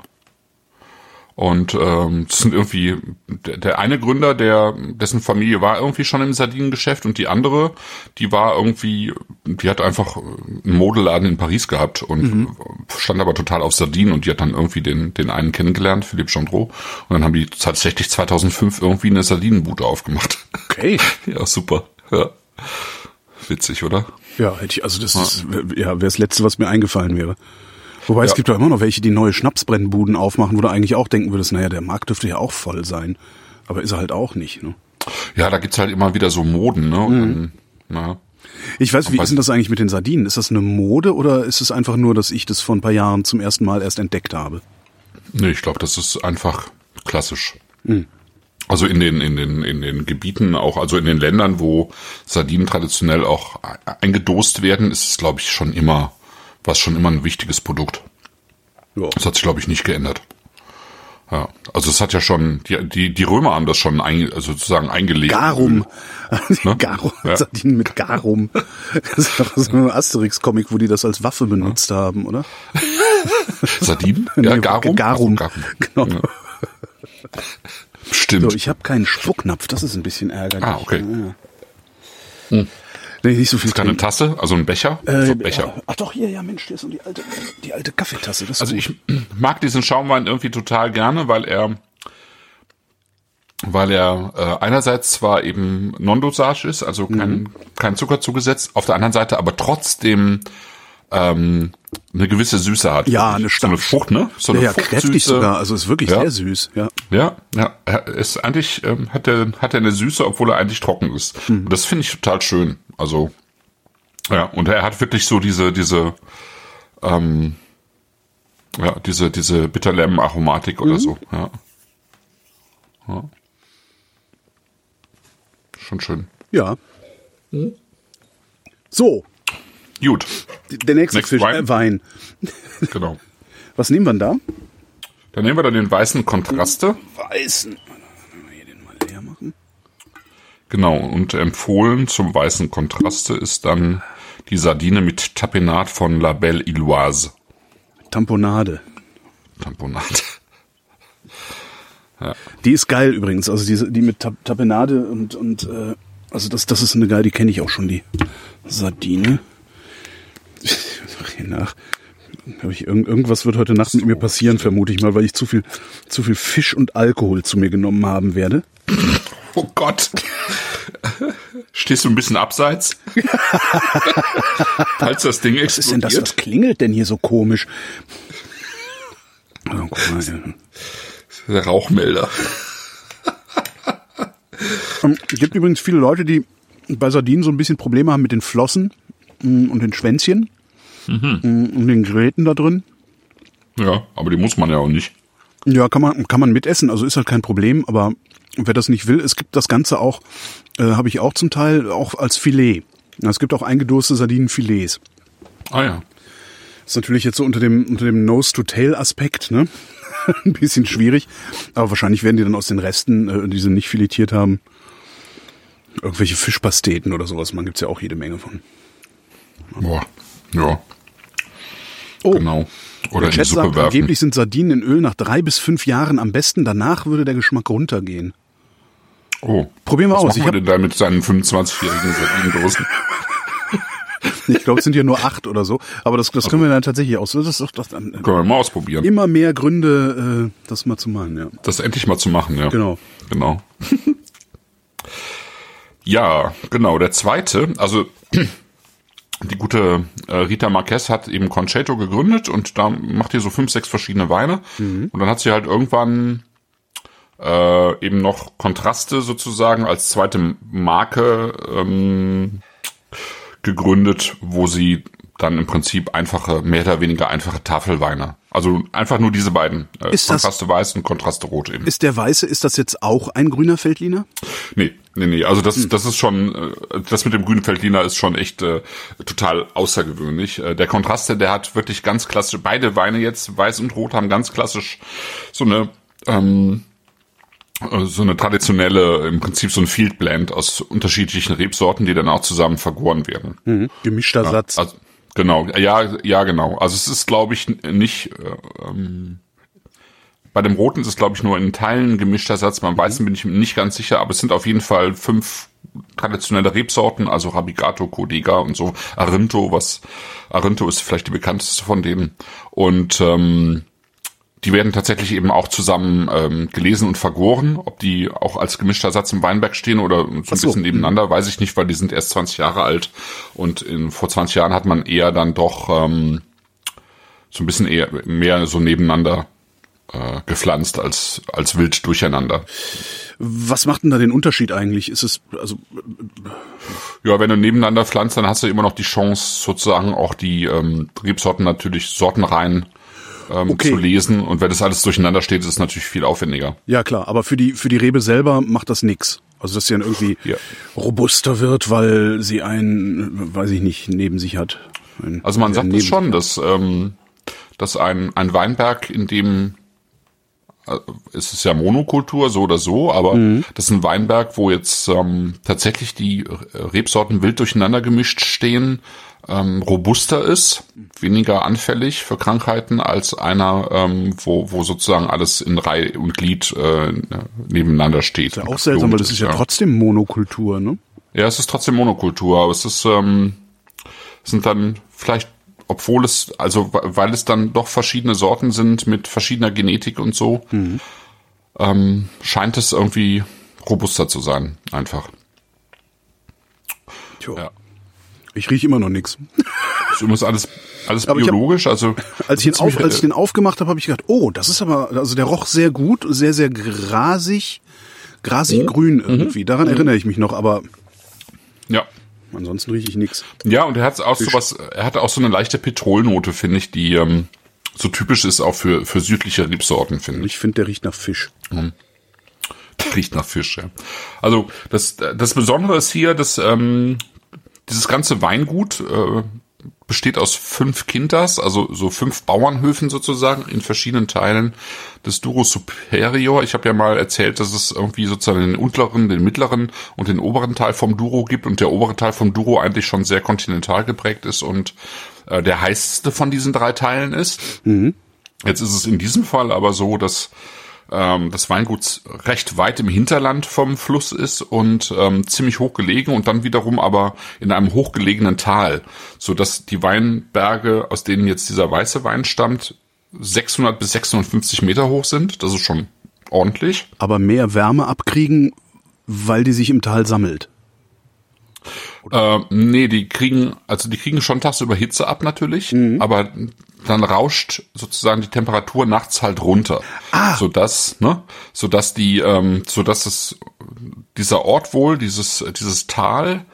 Speaker 4: Und ähm, das sind irgendwie der, der eine Gründer, der dessen Familie war irgendwie schon im Sardinengeschäft und die andere, die war irgendwie, die hat einfach einen Modeladen in Paris gehabt und stand aber total auf Sardinen und die hat dann irgendwie den den einen kennengelernt, Philippe Gendreau, und dann haben die tatsächlich 2005 irgendwie eine Sardinenbude aufgemacht.
Speaker 3: Okay.
Speaker 4: ja, super. Ja. Witzig, oder?
Speaker 3: Ja, hätte ich, also das ist, ja, wäre das Letzte, was mir eingefallen wäre. Wobei es
Speaker 4: Ja.
Speaker 3: gibt doch immer noch welche, die neue Schnapsbrennbuden aufmachen, wo du eigentlich auch denken würdest, naja, der Markt dürfte ja auch voll sein. Aber ist er halt auch nicht. Ne?
Speaker 4: Ja, da gibt's halt immer wieder so Moden, ne? Und dann,
Speaker 3: Ich weiß, wie ist denn das eigentlich mit den Sardinen? Ist das eine Mode oder ist es einfach nur, dass ich das vor ein paar Jahren zum ersten Mal erst entdeckt habe?
Speaker 4: Nee, ich glaube, das ist einfach klassisch. Also in den, in den, in den Gebieten auch, also in den Ländern, wo Sardinen traditionell auch e- eingedost werden, ist es, glaube ich, schon immer, was schon immer ein wichtiges Produkt.
Speaker 3: Ja.
Speaker 4: Das hat sich, glaube ich, nicht geändert. Ja, also es hat ja schon, die, die, die Römer haben das schon ein, also sozusagen eingelegt.
Speaker 3: Garum.
Speaker 4: Ne?
Speaker 3: Garum.
Speaker 4: Ja.
Speaker 3: Sardinen mit Garum. Das ist doch so ein Asterix-Comic, wo die das als Waffe benutzt haben, oder?
Speaker 4: Sardinen? Ja,
Speaker 3: Nee,
Speaker 4: Garum?
Speaker 3: Garum.
Speaker 4: Ach so,
Speaker 3: Genau.
Speaker 4: Ja. Stimmt.
Speaker 3: So, ich habe keinen Spucknapf, das ist ein bisschen ärgerlich.
Speaker 4: Ah, okay.
Speaker 3: Ja. Nee, nicht so viel
Speaker 4: Keine
Speaker 3: trinken.
Speaker 4: Tasse, also ein Becher?
Speaker 3: Äh,
Speaker 4: Becher.
Speaker 3: Ach doch, hier, ja Mensch, hier ist so die alte, die alte Kaffeetasse. Das ist
Speaker 4: Also
Speaker 3: gut.
Speaker 4: ich mag diesen Schaumwein irgendwie total gerne, weil er weil er äh, einerseits zwar eben Non-Dosage ist, also kein,
Speaker 3: Mhm.
Speaker 4: kein Zucker zugesetzt, auf der anderen Seite aber trotzdem ähm, eine gewisse Süße hat.
Speaker 3: Ja, eine
Speaker 4: so eine Frucht, ne? So
Speaker 3: ja,
Speaker 4: eine
Speaker 3: ja, kräftig
Speaker 4: Fruchtsüße.
Speaker 3: sogar. Also ist wirklich
Speaker 4: Ja.
Speaker 3: sehr süß. Ja.
Speaker 4: Ja, ja, er ist eigentlich ähm, hat er hat er eine Süße, obwohl er eigentlich trocken ist.
Speaker 3: Mhm.
Speaker 4: Und das finde ich total schön. Also ja, und er hat wirklich so diese diese ähm, ja diese diese Bitterlehm-Aromatik
Speaker 3: Mhm.
Speaker 4: oder so. Ja. ja. Schon schön.
Speaker 3: ja. So,
Speaker 4: Gut,
Speaker 3: der nächste
Speaker 4: Next
Speaker 3: Fisch,
Speaker 4: wine.
Speaker 3: Äh, Wein.
Speaker 4: genau.
Speaker 3: Was nehmen wir denn da?
Speaker 4: Dann nehmen wir da den weißen Kontraste.
Speaker 3: Weißen. Hier den mal leer machen.
Speaker 4: Genau, und empfohlen zum weißen Kontraste ist dann die Sardine mit Tapenat von La Belle Illoise.
Speaker 3: Tamponade.
Speaker 4: Tamponat.
Speaker 3: Die ist geil übrigens. Also diese, die mit Tap Tapenade und, und äh, also das, das ist eine geile, die kenne ich auch schon, die Sardine. Ich sag hier nach. Hab ich irgend, irgendwas wird heute Nacht mit mir passieren, vermute ich mal, weil ich zu viel, zu viel Fisch und Alkohol zu mir genommen haben werde.
Speaker 4: Oh Gott. Stehst du ein bisschen abseits? Falls das Ding
Speaker 3: Was ist denn das?
Speaker 4: explodiert.
Speaker 3: Was klingelt denn hier so komisch? Oh, guck mal, hier.
Speaker 4: Der Rauchmelder.
Speaker 3: Ähm, Es gibt übrigens viele Leute, die bei Sardinen so ein bisschen Probleme haben mit den Flossen mm, und den Schwänzchen mm, und den Gräten da drin.
Speaker 4: Ja, aber die muss man ja auch nicht.
Speaker 3: Ja, kann man, kann man mitessen, also ist halt kein Problem, aber wer das nicht will, es gibt das Ganze auch, äh, habe ich auch zum Teil auch als Filet. Es gibt auch eingedurste Sardinenfilets.
Speaker 4: Ah ja.
Speaker 3: ist natürlich jetzt so unter dem, unter dem Nose-to-Tail-Aspekt, ne? Ein bisschen schwierig. Aber wahrscheinlich werden die dann aus den Resten, äh, die sie nicht filetiert haben, irgendwelche Fischpasteten oder sowas. Man gibt's ja auch jede Menge von.
Speaker 4: Boah. Ja,
Speaker 3: Oh,
Speaker 4: genau. Oder in die
Speaker 3: Chat
Speaker 4: Suppe
Speaker 3: sagt,
Speaker 4: werfen.
Speaker 3: angeblich sind Sardinen in Öl nach drei bis fünf Jahren am besten. Danach würde der Geschmack runtergehen.
Speaker 4: Oh.
Speaker 3: Probieren wir
Speaker 4: Was
Speaker 3: aus.
Speaker 4: machen
Speaker 3: Ich
Speaker 4: wir denn da mit seinen 25-jährigen Sardinendosen?
Speaker 3: Ich glaube, es sind ja nur acht oder so. Aber das, das können wir dann tatsächlich aus. Das ist doch das, dann,
Speaker 4: Können wir mal ausprobieren.
Speaker 3: immer mehr Gründe, äh, das mal zu machen, ja.
Speaker 4: Das endlich mal zu machen, ja.
Speaker 3: Genau.
Speaker 4: Genau. ja, genau. Der zweite, also die gute äh, Rita Marquez hat eben Conceto gegründet und da macht die so fünf, sechs verschiedene Weine. Und dann hat sie halt irgendwann äh, eben noch Kontraste sozusagen als zweite Marke ähm, gegründet, wo sie dann im Prinzip einfache, mehr oder weniger einfache Tafelweine. Also einfach nur diese beiden. Äh,
Speaker 3: Ist das-
Speaker 4: Kontraste Weiß und Kontraste Rot eben.
Speaker 3: Ist der weiße, ist das jetzt auch ein grüner Feldliner?
Speaker 4: Nee, nee, nee. Also das,
Speaker 3: Hm.
Speaker 4: das ist schon, äh, das mit dem grünen Feldliner ist schon echt äh, total außergewöhnlich. Äh, der Kontraste, der hat wirklich ganz klassisch, beide Weine jetzt, Weiß und Rot, haben ganz klassisch so eine, ähm, äh, so eine traditionelle, im Prinzip so ein Field Blend aus unterschiedlichen Rebsorten, die dann auch zusammen vergoren werden.
Speaker 3: Gemischter Satz.
Speaker 4: Also, genau, ja, ja, genau. Also es ist, glaube ich, nicht. Äh, ähm, bei dem Roten ist es, glaube ich, nur in Teilen ein gemischter Satz. Beim Weißen bin ich nicht ganz sicher, aber es sind auf jeden Fall fünf traditionelle Rebsorten, also Rabigato, Codega und so. Arinto, was Arinto ist vielleicht die bekannteste von denen. Und ähm, die werden tatsächlich eben auch zusammen ähm, gelesen und vergoren. Ob die auch als gemischter Satz im Weinberg stehen oder so ein
Speaker 3: so.
Speaker 4: bisschen nebeneinander, weiß ich nicht, weil die sind erst 20 Jahre alt. Und in, vor 20 Jahren hat man eher dann doch ähm, so ein bisschen eher mehr so nebeneinander äh, gepflanzt als, als wild durcheinander.
Speaker 3: Was macht denn da den Unterschied eigentlich? Ist es, also,
Speaker 4: Ja, wenn du nebeneinander pflanzt, dann hast du immer noch die Chance, sozusagen auch die ähm, Rebsorten natürlich sortenrein ähm,
Speaker 3: Okay.
Speaker 4: zu lesen. Und wenn das alles durcheinander steht, ist es natürlich viel aufwendiger.
Speaker 3: ja klar, aber für die, für die Rebe selber macht das nix. Also, dass sie dann irgendwie
Speaker 4: Ja.
Speaker 3: robuster wird, weil sie einen, weiß ich nicht, neben sich hat. Ein-
Speaker 4: Also man sagt es schon, dass, ähm, dass ein, ein Weinberg, in dem äh, es ist ja Monokultur, so oder so, aber
Speaker 3: Mhm.
Speaker 4: das ist ein Weinberg, wo jetzt ähm, tatsächlich die Rebsorten wild durcheinander gemischt stehen, ähm, robuster ist, weniger anfällig für Krankheiten als einer, ähm, wo, wo sozusagen alles in Reihe und Glied äh, nebeneinander steht.
Speaker 3: Ja, auch seltsam, weil das ist ja trotzdem Monokultur, ne?
Speaker 4: Ja, es ist trotzdem Monokultur, aber es ist, ähm, sind dann vielleicht, obwohl es, also weil es dann doch verschiedene Sorten sind mit verschiedener Genetik und so, ähm, scheint es irgendwie robuster zu sein, einfach.
Speaker 3: Tja.
Speaker 4: Ja.
Speaker 3: Ich rieche immer noch nix.
Speaker 4: Ist übrigens alles, alles
Speaker 3: Aber ich hab-
Speaker 4: biologisch, also
Speaker 3: Als ich, ihn auf, als ich den aufgemacht habe, habe ich gedacht, oh, das ist aber, also der roch sehr gut, sehr, sehr grasig, grasig grün irgendwie. Daran erinnere ich mich noch, aber
Speaker 4: ja.
Speaker 3: ansonsten rieche ich nix.
Speaker 4: Ja, und er hat auch so was, er hatte auch so eine leichte Petrolnote, finde ich, die ähm, so typisch ist auch für, für südliche Rebsorten, finde ich.
Speaker 3: Ich finde, der riecht nach Fisch.
Speaker 4: Riecht nach Fisch, ja. Also das, das Besondere ist hier, dass ähm, dieses ganze Weingut äh, besteht aus fünf Kinders, also so fünf Bauernhöfen sozusagen in verschiedenen Teilen des Duro Superior. Ich habe ja mal erzählt, dass es irgendwie sozusagen den unteren, den mittleren und den oberen Teil vom Duro gibt und der obere Teil vom Duro eigentlich schon sehr kontinental geprägt ist und äh, der heißeste von diesen drei Teilen ist. Jetzt ist es in diesem Fall aber so, dass ähm, das Weingut recht weit im Hinterland vom Fluss ist und ähm, ziemlich hoch gelegen und dann wiederum aber in einem hochgelegenen Tal, so dass die Weinberge, aus denen jetzt dieser weiße Wein stammt, 600 bis 650 Meter hoch sind. Das ist schon ordentlich.
Speaker 3: Aber mehr Wärme abkriegen, weil die sich im Tal sammelt.
Speaker 4: Äh, nee, die kriegen, also die kriegen schon tagsüber Hitze ab natürlich, aber dann rauscht sozusagen die Temperatur nachts halt runter.
Speaker 3: Ah.
Speaker 4: Sodass, ne, sodass die, ähm, sodass es dieser Ort wohl, dieses, dieses Tal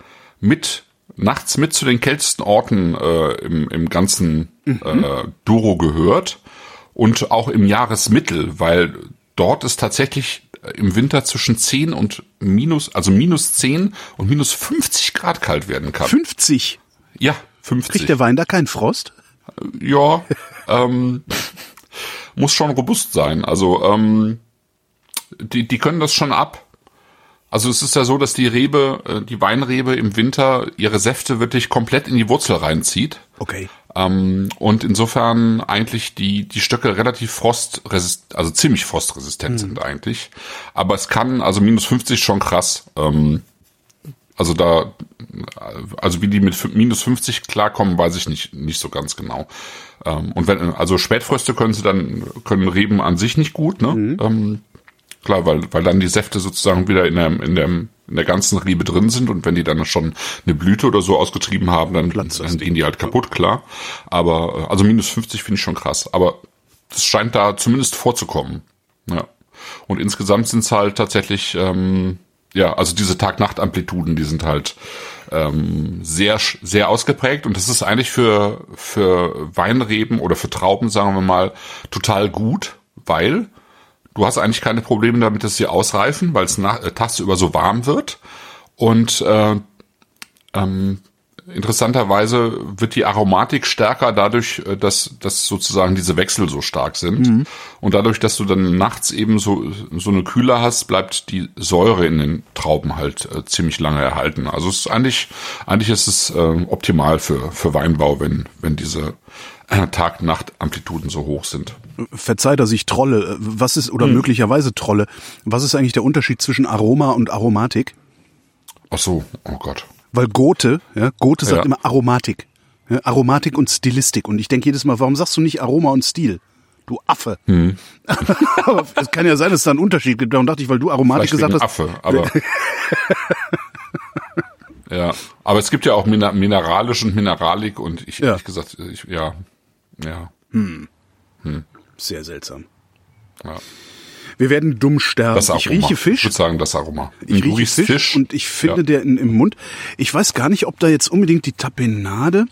Speaker 4: mit nachts mit zu den kältesten Orten äh, im, im ganzen äh, Duro gehört und auch im Jahresmittel, weil dort ist tatsächlich im Winter zwischen 10 und minus, also minus 10 und minus 50 Grad kalt werden kann.
Speaker 3: 50.
Speaker 4: Ja, 50.
Speaker 3: Kriegt der Wein da keinen Frost?
Speaker 4: Ja, ähm, muss schon robust sein. Also ähm, die, die können das schon ab. Also es ist ja so, dass die Rebe, äh, die Weinrebe im Winter ihre Säfte wirklich komplett in die Wurzel reinzieht.
Speaker 3: Okay.
Speaker 4: Ähm, und insofern eigentlich die, die Stöcke relativ frostresistent, also ziemlich frostresistent sind eigentlich. Aber es kann, also minus 50 schon krass. Ähm, also da, also wie die mit minus 50 klarkommen, weiß ich nicht, nicht so ganz genau. Ähm, und wenn, also Spätfröste können sie dann, können Reben an sich nicht gut, ne? Ähm, klar, weil, weil dann die Säfte sozusagen wieder in der, in der, in der ganzen Rebe drin sind und wenn die dann schon eine Blüte oder so ausgetrieben haben, dann, dann gehen die halt kaputt, klar. Aber, äh, also minus 50 finde ich schon krass. Aber das scheint da zumindest vorzukommen. Ja. Und insgesamt sind es halt tatsächlich ähm, ja, also diese Tag-Nacht-Amplituden, die sind halt ähm, sehr sehr ausgeprägt und das ist eigentlich für für Weinreben oder für Trauben, sagen wir mal, total gut, weil du hast eigentlich keine Probleme damit, dass sie ausreifen, weil es äh, tagsüber so warm wird und äh, ähm, interessanterweise wird die Aromatik stärker dadurch, äh, dass, dass sozusagen diese Wechsel so stark sind. Mhm. Und dadurch, dass du dann nachts eben so, so eine Kühle hast, bleibt die Säure in den Trauben halt äh, ziemlich lange erhalten. Also es ist eigentlich, eigentlich ist es äh, optimal für, für Weinbau, wenn, wenn diese Tag-Nacht-Amplituden so hoch sind.
Speaker 3: Verzeih, dass ich trolle. Was ist, oder hm. möglicherweise trolle, was ist eigentlich der Unterschied zwischen Aroma und Aromatik?
Speaker 4: Ach so, oh Gott.
Speaker 3: Weil Goethe, ja, Goethe sagt ja. immer Aromatik. Ja, Aromatik und Stilistik. Und ich denke jedes Mal, warum sagst du nicht Aroma und Stil? Du Affe. Hm. aber es kann ja sein, dass es da einen Unterschied gibt. Darum dachte ich, weil du Aromatik
Speaker 4: Vielleicht
Speaker 3: gesagt hast.
Speaker 4: Affe, aber. ja, aber es gibt ja auch mineralisch und Mineralik und ich
Speaker 3: ja.
Speaker 4: ehrlich gesagt, ich, ja, ja. Hm.
Speaker 3: Hm. Sehr seltsam. Ja. Wir werden dumm sterben.
Speaker 4: Das Aroma. Ich rieche Fisch. Ich würde sagen, das Aroma.
Speaker 3: Ich du rieche Fisch, Fisch, und ich finde ja. der in, im Mund. Ich weiß gar nicht, ob da jetzt unbedingt die Tapenade.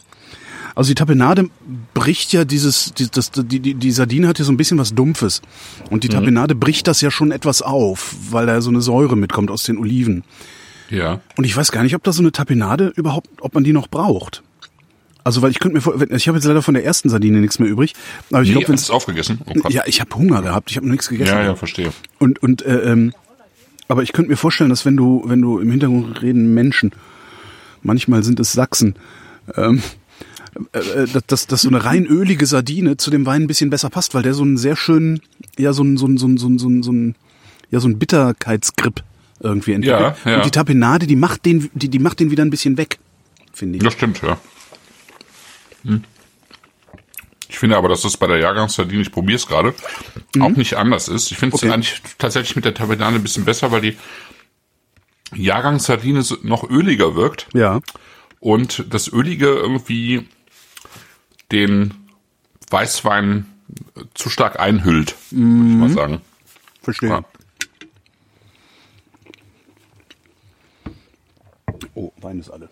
Speaker 3: Also die Tapenade bricht ja dieses, die, das, die, die, die Sardine hat ja so ein bisschen was Dumpfes. Und die mhm. Tapenade bricht das ja schon etwas auf, weil da so eine Säure mitkommt aus den Oliven.
Speaker 4: Ja.
Speaker 3: Und ich weiß gar nicht, ob da so eine Tapenade überhaupt, ob man die noch braucht. Also weil ich könnte mir vor, ich habe jetzt leider von der ersten Sardine nichts mehr übrig. Aber ich nee, glaube,
Speaker 4: wenn es aufgegessen.
Speaker 3: Oh ja, ich habe Hunger gehabt. Ich habe noch nichts gegessen.
Speaker 4: Ja, ja, verstehe.
Speaker 3: Und und äh, ähm, aber ich könnte mir vorstellen, dass wenn du wenn du im Hintergrund reden Menschen, manchmal sind es Sachsen, ähm, äh, äh dass, dass so eine rein ölige Sardine zu dem Wein ein bisschen besser passt, weil der so einen sehr schönen, ja so ein so ein so ein so ein so ein, so ein ja so ein Bitterkeitsgrip irgendwie entwickelt.
Speaker 4: Ja, ja.
Speaker 3: Und die Tapenade, die macht den die die macht den wieder ein bisschen weg, finde ich.
Speaker 4: Das stimmt, ja. Hm. Ich finde aber, dass das bei der Jahrgangssardine, ich probiere es gerade, mhm. auch nicht anders ist. Ich finde es okay. eigentlich tatsächlich mit der Taverna ein bisschen besser, weil die Jahrgangssardine noch öliger wirkt.
Speaker 3: Ja.
Speaker 4: Und das Ölige irgendwie den Weißwein zu stark einhüllt, mhm. würde ich mal mhm. sagen.
Speaker 3: Verstehe. Ja. Oh, Wein ist alle.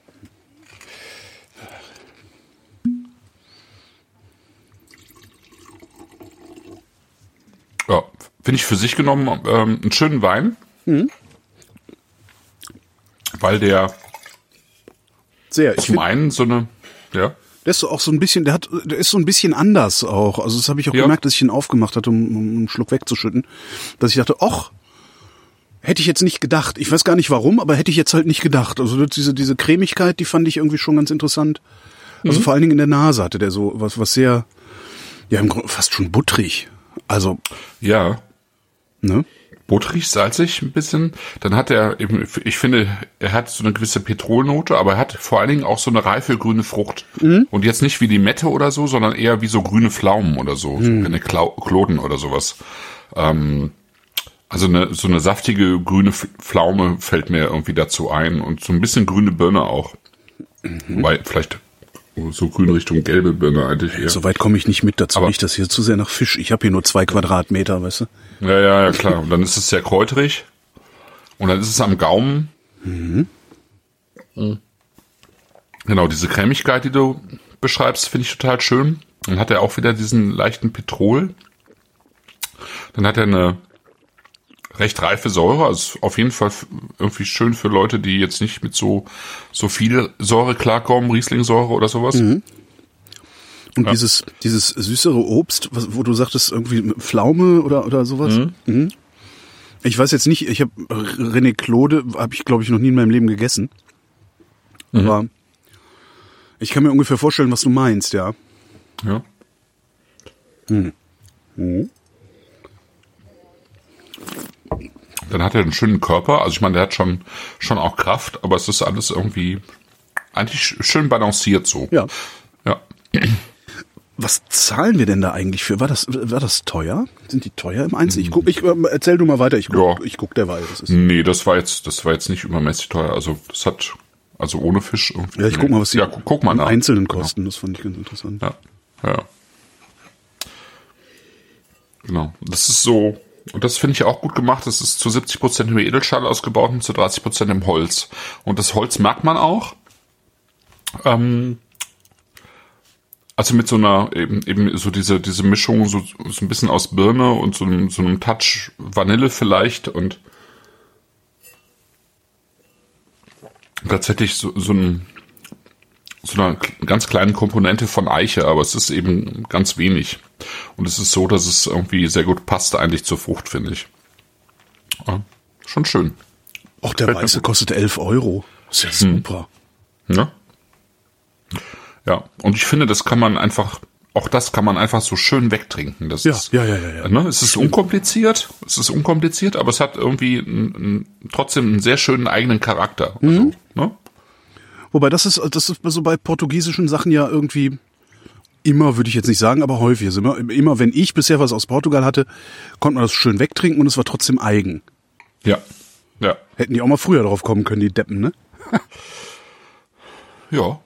Speaker 4: Ja, finde ich für sich genommen ähm, einen schönen Wein. Mhm. Weil der
Speaker 3: sehr
Speaker 4: zum einen so eine, ja.
Speaker 3: Der ist auch so ein bisschen, der hat, der ist so ein bisschen anders auch. Also das habe ich auch ja. gemerkt, dass ich ihn aufgemacht hatte, um, um einen Schluck wegzuschütten, dass ich dachte, ach, hätte ich jetzt nicht gedacht. Ich weiß gar nicht warum, aber hätte ich jetzt halt nicht gedacht. Also diese diese Cremigkeit, die fand ich irgendwie schon ganz interessant. Also mhm. vor allen Dingen in der Nase hatte der so was was sehr, ja im Grunde fast schon buttrig. Also.
Speaker 4: Ja.
Speaker 3: Ne?
Speaker 4: Butterig, salzig ein bisschen. Dann hat er eben, ich finde, er hat so eine gewisse Petrolnote, aber er hat vor allen Dingen auch so eine reife grüne Frucht. Mhm. Und jetzt nicht wie die Mette oder so, sondern eher wie so grüne Pflaumen oder so. Mhm. So eine Kloden oder sowas. Ähm, also eine, so eine saftige grüne Pflaume fällt mir irgendwie dazu ein und so ein bisschen grüne Birne auch. Mhm. Wobei, vielleicht so grün Richtung gelbe Birne eigentlich eher.
Speaker 3: So weit komme ich nicht mit dazu. Aber riecht das hier zu sehr nach Fisch. Ich habe hier nur zwei Quadratmeter, weißt du?
Speaker 4: Ja, ja, ja, klar. Und dann ist es sehr kräuterig. Und dann ist es am Gaumen. Mhm. mhm. Genau, diese Cremigkeit, die du beschreibst, finde ich total schön. Dann hat er auch wieder diesen leichten Petrol. Dann hat er eine recht reife Säure, also auf jeden Fall irgendwie schön für Leute, die jetzt nicht mit so so viel Säure klarkommen, Rieslingsäure oder sowas. Mhm.
Speaker 3: Und ja. dieses dieses süßere Obst, was, wo du sagtest irgendwie Pflaume oder oder sowas. Mhm. Mhm. Ich weiß jetzt nicht, ich habe René Claude habe ich glaube ich noch nie in meinem Leben gegessen. Mhm. Aber ich kann mir ungefähr vorstellen, was du meinst, ja.
Speaker 4: Ja. Mhm. Mhm. Dann hat er einen schönen Körper. Also ich meine, der hat schon, schon auch Kraft, aber es ist alles irgendwie eigentlich schön balanciert so.
Speaker 3: Ja.
Speaker 4: Ja.
Speaker 3: Was zahlen wir denn da eigentlich für? War das, war das teuer? Sind die teuer im Einzel? Ich guck, ich, äh, erzähl du mal weiter, ich guck, ja. ich guck derweil.
Speaker 4: Das ist nee, das war jetzt, das war jetzt nicht übermäßig teuer. Also, das hat, also ohne Fisch
Speaker 3: irgendwie. Ja, ich guck mal, was die
Speaker 4: ja, guck mal
Speaker 3: nach. Einzelnen kosten. Genau. Das fand ich ganz interessant.
Speaker 4: Ja. Ja. Genau. Das ist so, Und das finde ich auch gut gemacht. Das ist zu 70 Prozent im Edelstahl ausgebaut und zu 30 Prozent im Holz. Und das Holz merkt man auch. Ähm, also mit so einer, eben, eben so diese, diese Mischung, so, so ein bisschen aus Birne und so einem, so einem Touch Vanille vielleicht und tatsächlich so, so ein, so einer ganz kleinen Komponente von Eiche, aber es ist eben ganz wenig. Und es ist so, dass es irgendwie sehr gut passt eigentlich zur Frucht, finde ich. Ja, schon schön.
Speaker 3: Auch der Weiße kostet 11 Euro. Ist ja super.
Speaker 4: Ja. Ja, und ich finde, das kann man einfach, auch das kann man einfach so schön wegtrinken. Das
Speaker 3: Ja,
Speaker 4: ist,
Speaker 3: ja, ja, ja, ja.
Speaker 4: Ne? Es ist unkompliziert, es ist unkompliziert, aber es hat irgendwie ein, ein, trotzdem einen sehr schönen eigenen Charakter. Also, ne?
Speaker 3: Wobei das ist, das ist so bei portugiesischen Sachen ja irgendwie immer, würde ich jetzt nicht sagen, aber häufig. Also immer, immer wenn ich bisher was aus Portugal hatte, konnte man das schön wegtrinken und es war trotzdem eigen.
Speaker 4: Ja. Ja.
Speaker 3: Hätten die auch mal früher drauf kommen können, die Deppen, ne?
Speaker 4: Ja.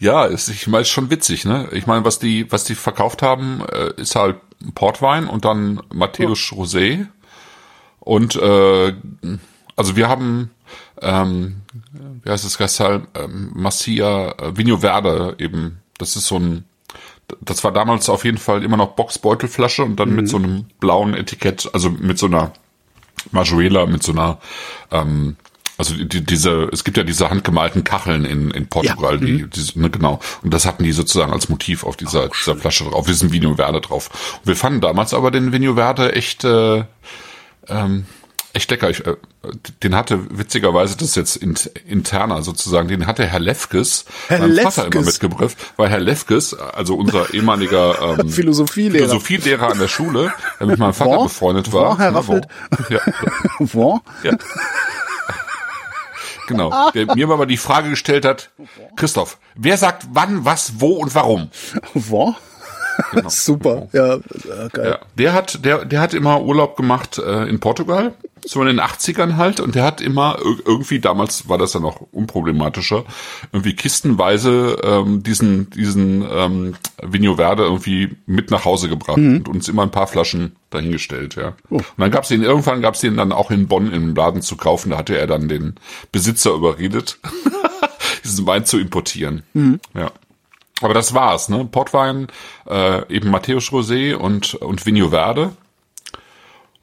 Speaker 4: ja, ist, ich meine, ist schon witzig, ne? Ich meine, was die, was die verkauft haben, äh, ist halt Portwein und dann Matthäus Rosé. Und äh, also wir haben, ähm, wie heißt es gestern, ähm, Massia äh, Vinho Verde eben. Das ist so ein, das war damals auf jeden Fall immer noch Boxbeutelflasche und dann mit so einem blauen Etikett, also mit so einer Majuela, mit so einer ähm, also die, diese, es gibt ja diese handgemalten Kacheln in, in Portugal,
Speaker 3: Ja,
Speaker 4: die, die, ne, genau. Und das hatten die sozusagen als Motiv auf dieser, dieser Flasche drauf, diesem Vino Verde drauf. Und wir fanden damals aber den Vino Verde echt, äh, ähm, echt lecker. Ich, äh, den hatte witzigerweise, das ist jetzt in, interner sozusagen, den hatte Herr Lefkes,
Speaker 3: Herr
Speaker 4: mein Vater immer
Speaker 3: Lefkes.
Speaker 4: mitgebracht, weil Herr Lefkes, also unser ehemaliger ähm,
Speaker 3: Philosophielehrer.
Speaker 4: Philosophielehrer an der Schule, der mit meinem Vater
Speaker 3: War?
Speaker 4: befreundet war.
Speaker 3: War, Herr Raffelt?
Speaker 4: Ja,
Speaker 3: Wo?
Speaker 4: ja. Genau. Der mir aber die Frage gestellt hat, Christoph, wer sagt wann, was, wo und warum?
Speaker 3: Wo? Super. Ja, äh, geil.
Speaker 4: Ja, der hat, der, der hat immer Urlaub gemacht äh, in Portugal, so in den 80ern halt, und der hat immer ir- irgendwie, damals war das ja noch unproblematischer, irgendwie kistenweise ähm, diesen, diesen ähm, Vinho Verde irgendwie mit nach Hause gebracht und uns immer ein paar Flaschen dahingestellt, ja. Und dann gab's den, irgendwann gab's den dann auch in Bonn im Laden zu kaufen, da hatte er dann den Besitzer überredet, diesen Wein zu importieren. Ja. Aber das war's, ne? Portwein, äh, eben Matthäus Rosé und, und Vinho Verde.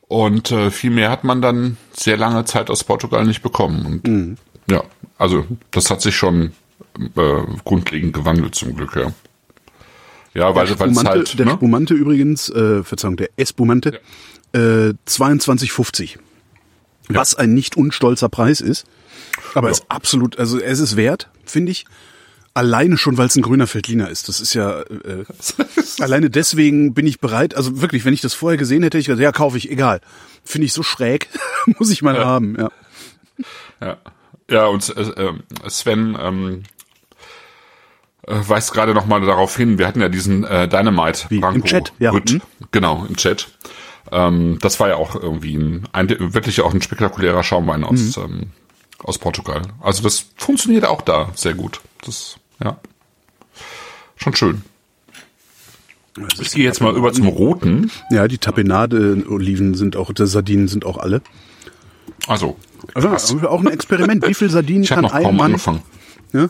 Speaker 4: Und äh, viel mehr hat man dann sehr lange Zeit aus Portugal nicht bekommen. Und ja, also das hat sich schon äh, grundlegend gewandelt zum Glück, ja. Ja, weil,
Speaker 3: Der Spumante,
Speaker 4: halt,
Speaker 3: der
Speaker 4: ne?
Speaker 3: Spumante übrigens, äh, Verzeihung, der Espumante, äh, 22,50. Was ein nicht unstolzer Preis ist. Aber ist absolut, also es ist wert, finde ich. Alleine schon, weil es ein grüner Feldliner ist. Das ist ja äh, alleine deswegen bin ich bereit. Also wirklich, wenn ich das vorher gesehen hätte, hätte ich gesagt, ja, kaufe ich, egal. Finde ich so schräg, muss ich mal haben. Ja.
Speaker 4: Ja, ja und äh, äh, Sven ähm, äh, weist gerade noch mal darauf hin, wir hatten ja diesen äh, Dynamite
Speaker 3: Wie, im
Speaker 4: Branco
Speaker 3: Chat, ja.
Speaker 4: Rütt.
Speaker 3: Mhm.
Speaker 4: Genau, im Chat. Ähm, das war ja auch irgendwie ein, ein wirklich auch ein spektakulärer Schaumwein aus,
Speaker 3: Mhm.
Speaker 4: ähm, aus Portugal. Also das funktioniert auch da sehr gut. Das, ja. Schon schön. Ich gehe jetzt mal über zum Roten.
Speaker 3: ja, die Tapenade-Oliven sind auch, die Sardinen sind auch alle.
Speaker 4: Also,
Speaker 3: Also auch ein Experiment. Wie viel Sardinen
Speaker 4: Ich
Speaker 3: kann ein
Speaker 4: kaum
Speaker 3: Mann
Speaker 4: angefangen.
Speaker 3: Ja?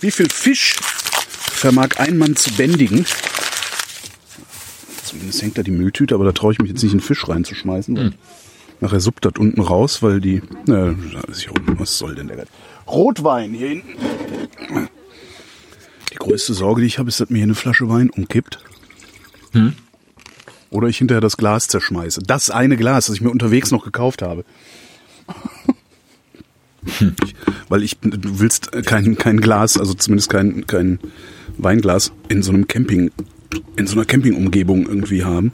Speaker 3: Wie viel Fisch vermag ein Mann zu bändigen? Zumindest hängt da die Mülltüte, aber da traue ich mich jetzt nicht, einen Fisch reinzuschmeißen. weil Nachher suppt das unten raus, weil die. Na, da ist hier unten. Was soll denn der Geiz? Rotwein hier hinten. Die größte Sorge, die ich habe, ist, dass mir hier eine Flasche Wein umkippt. Oder ich hinterher das Glas zerschmeiße. Das eine Glas, das ich mir unterwegs noch gekauft habe. Ich, weil ich, du willst kein, kein Glas, also zumindest kein, kein Weinglas in so einem Camping, in so einer Campingumgebung irgendwie haben.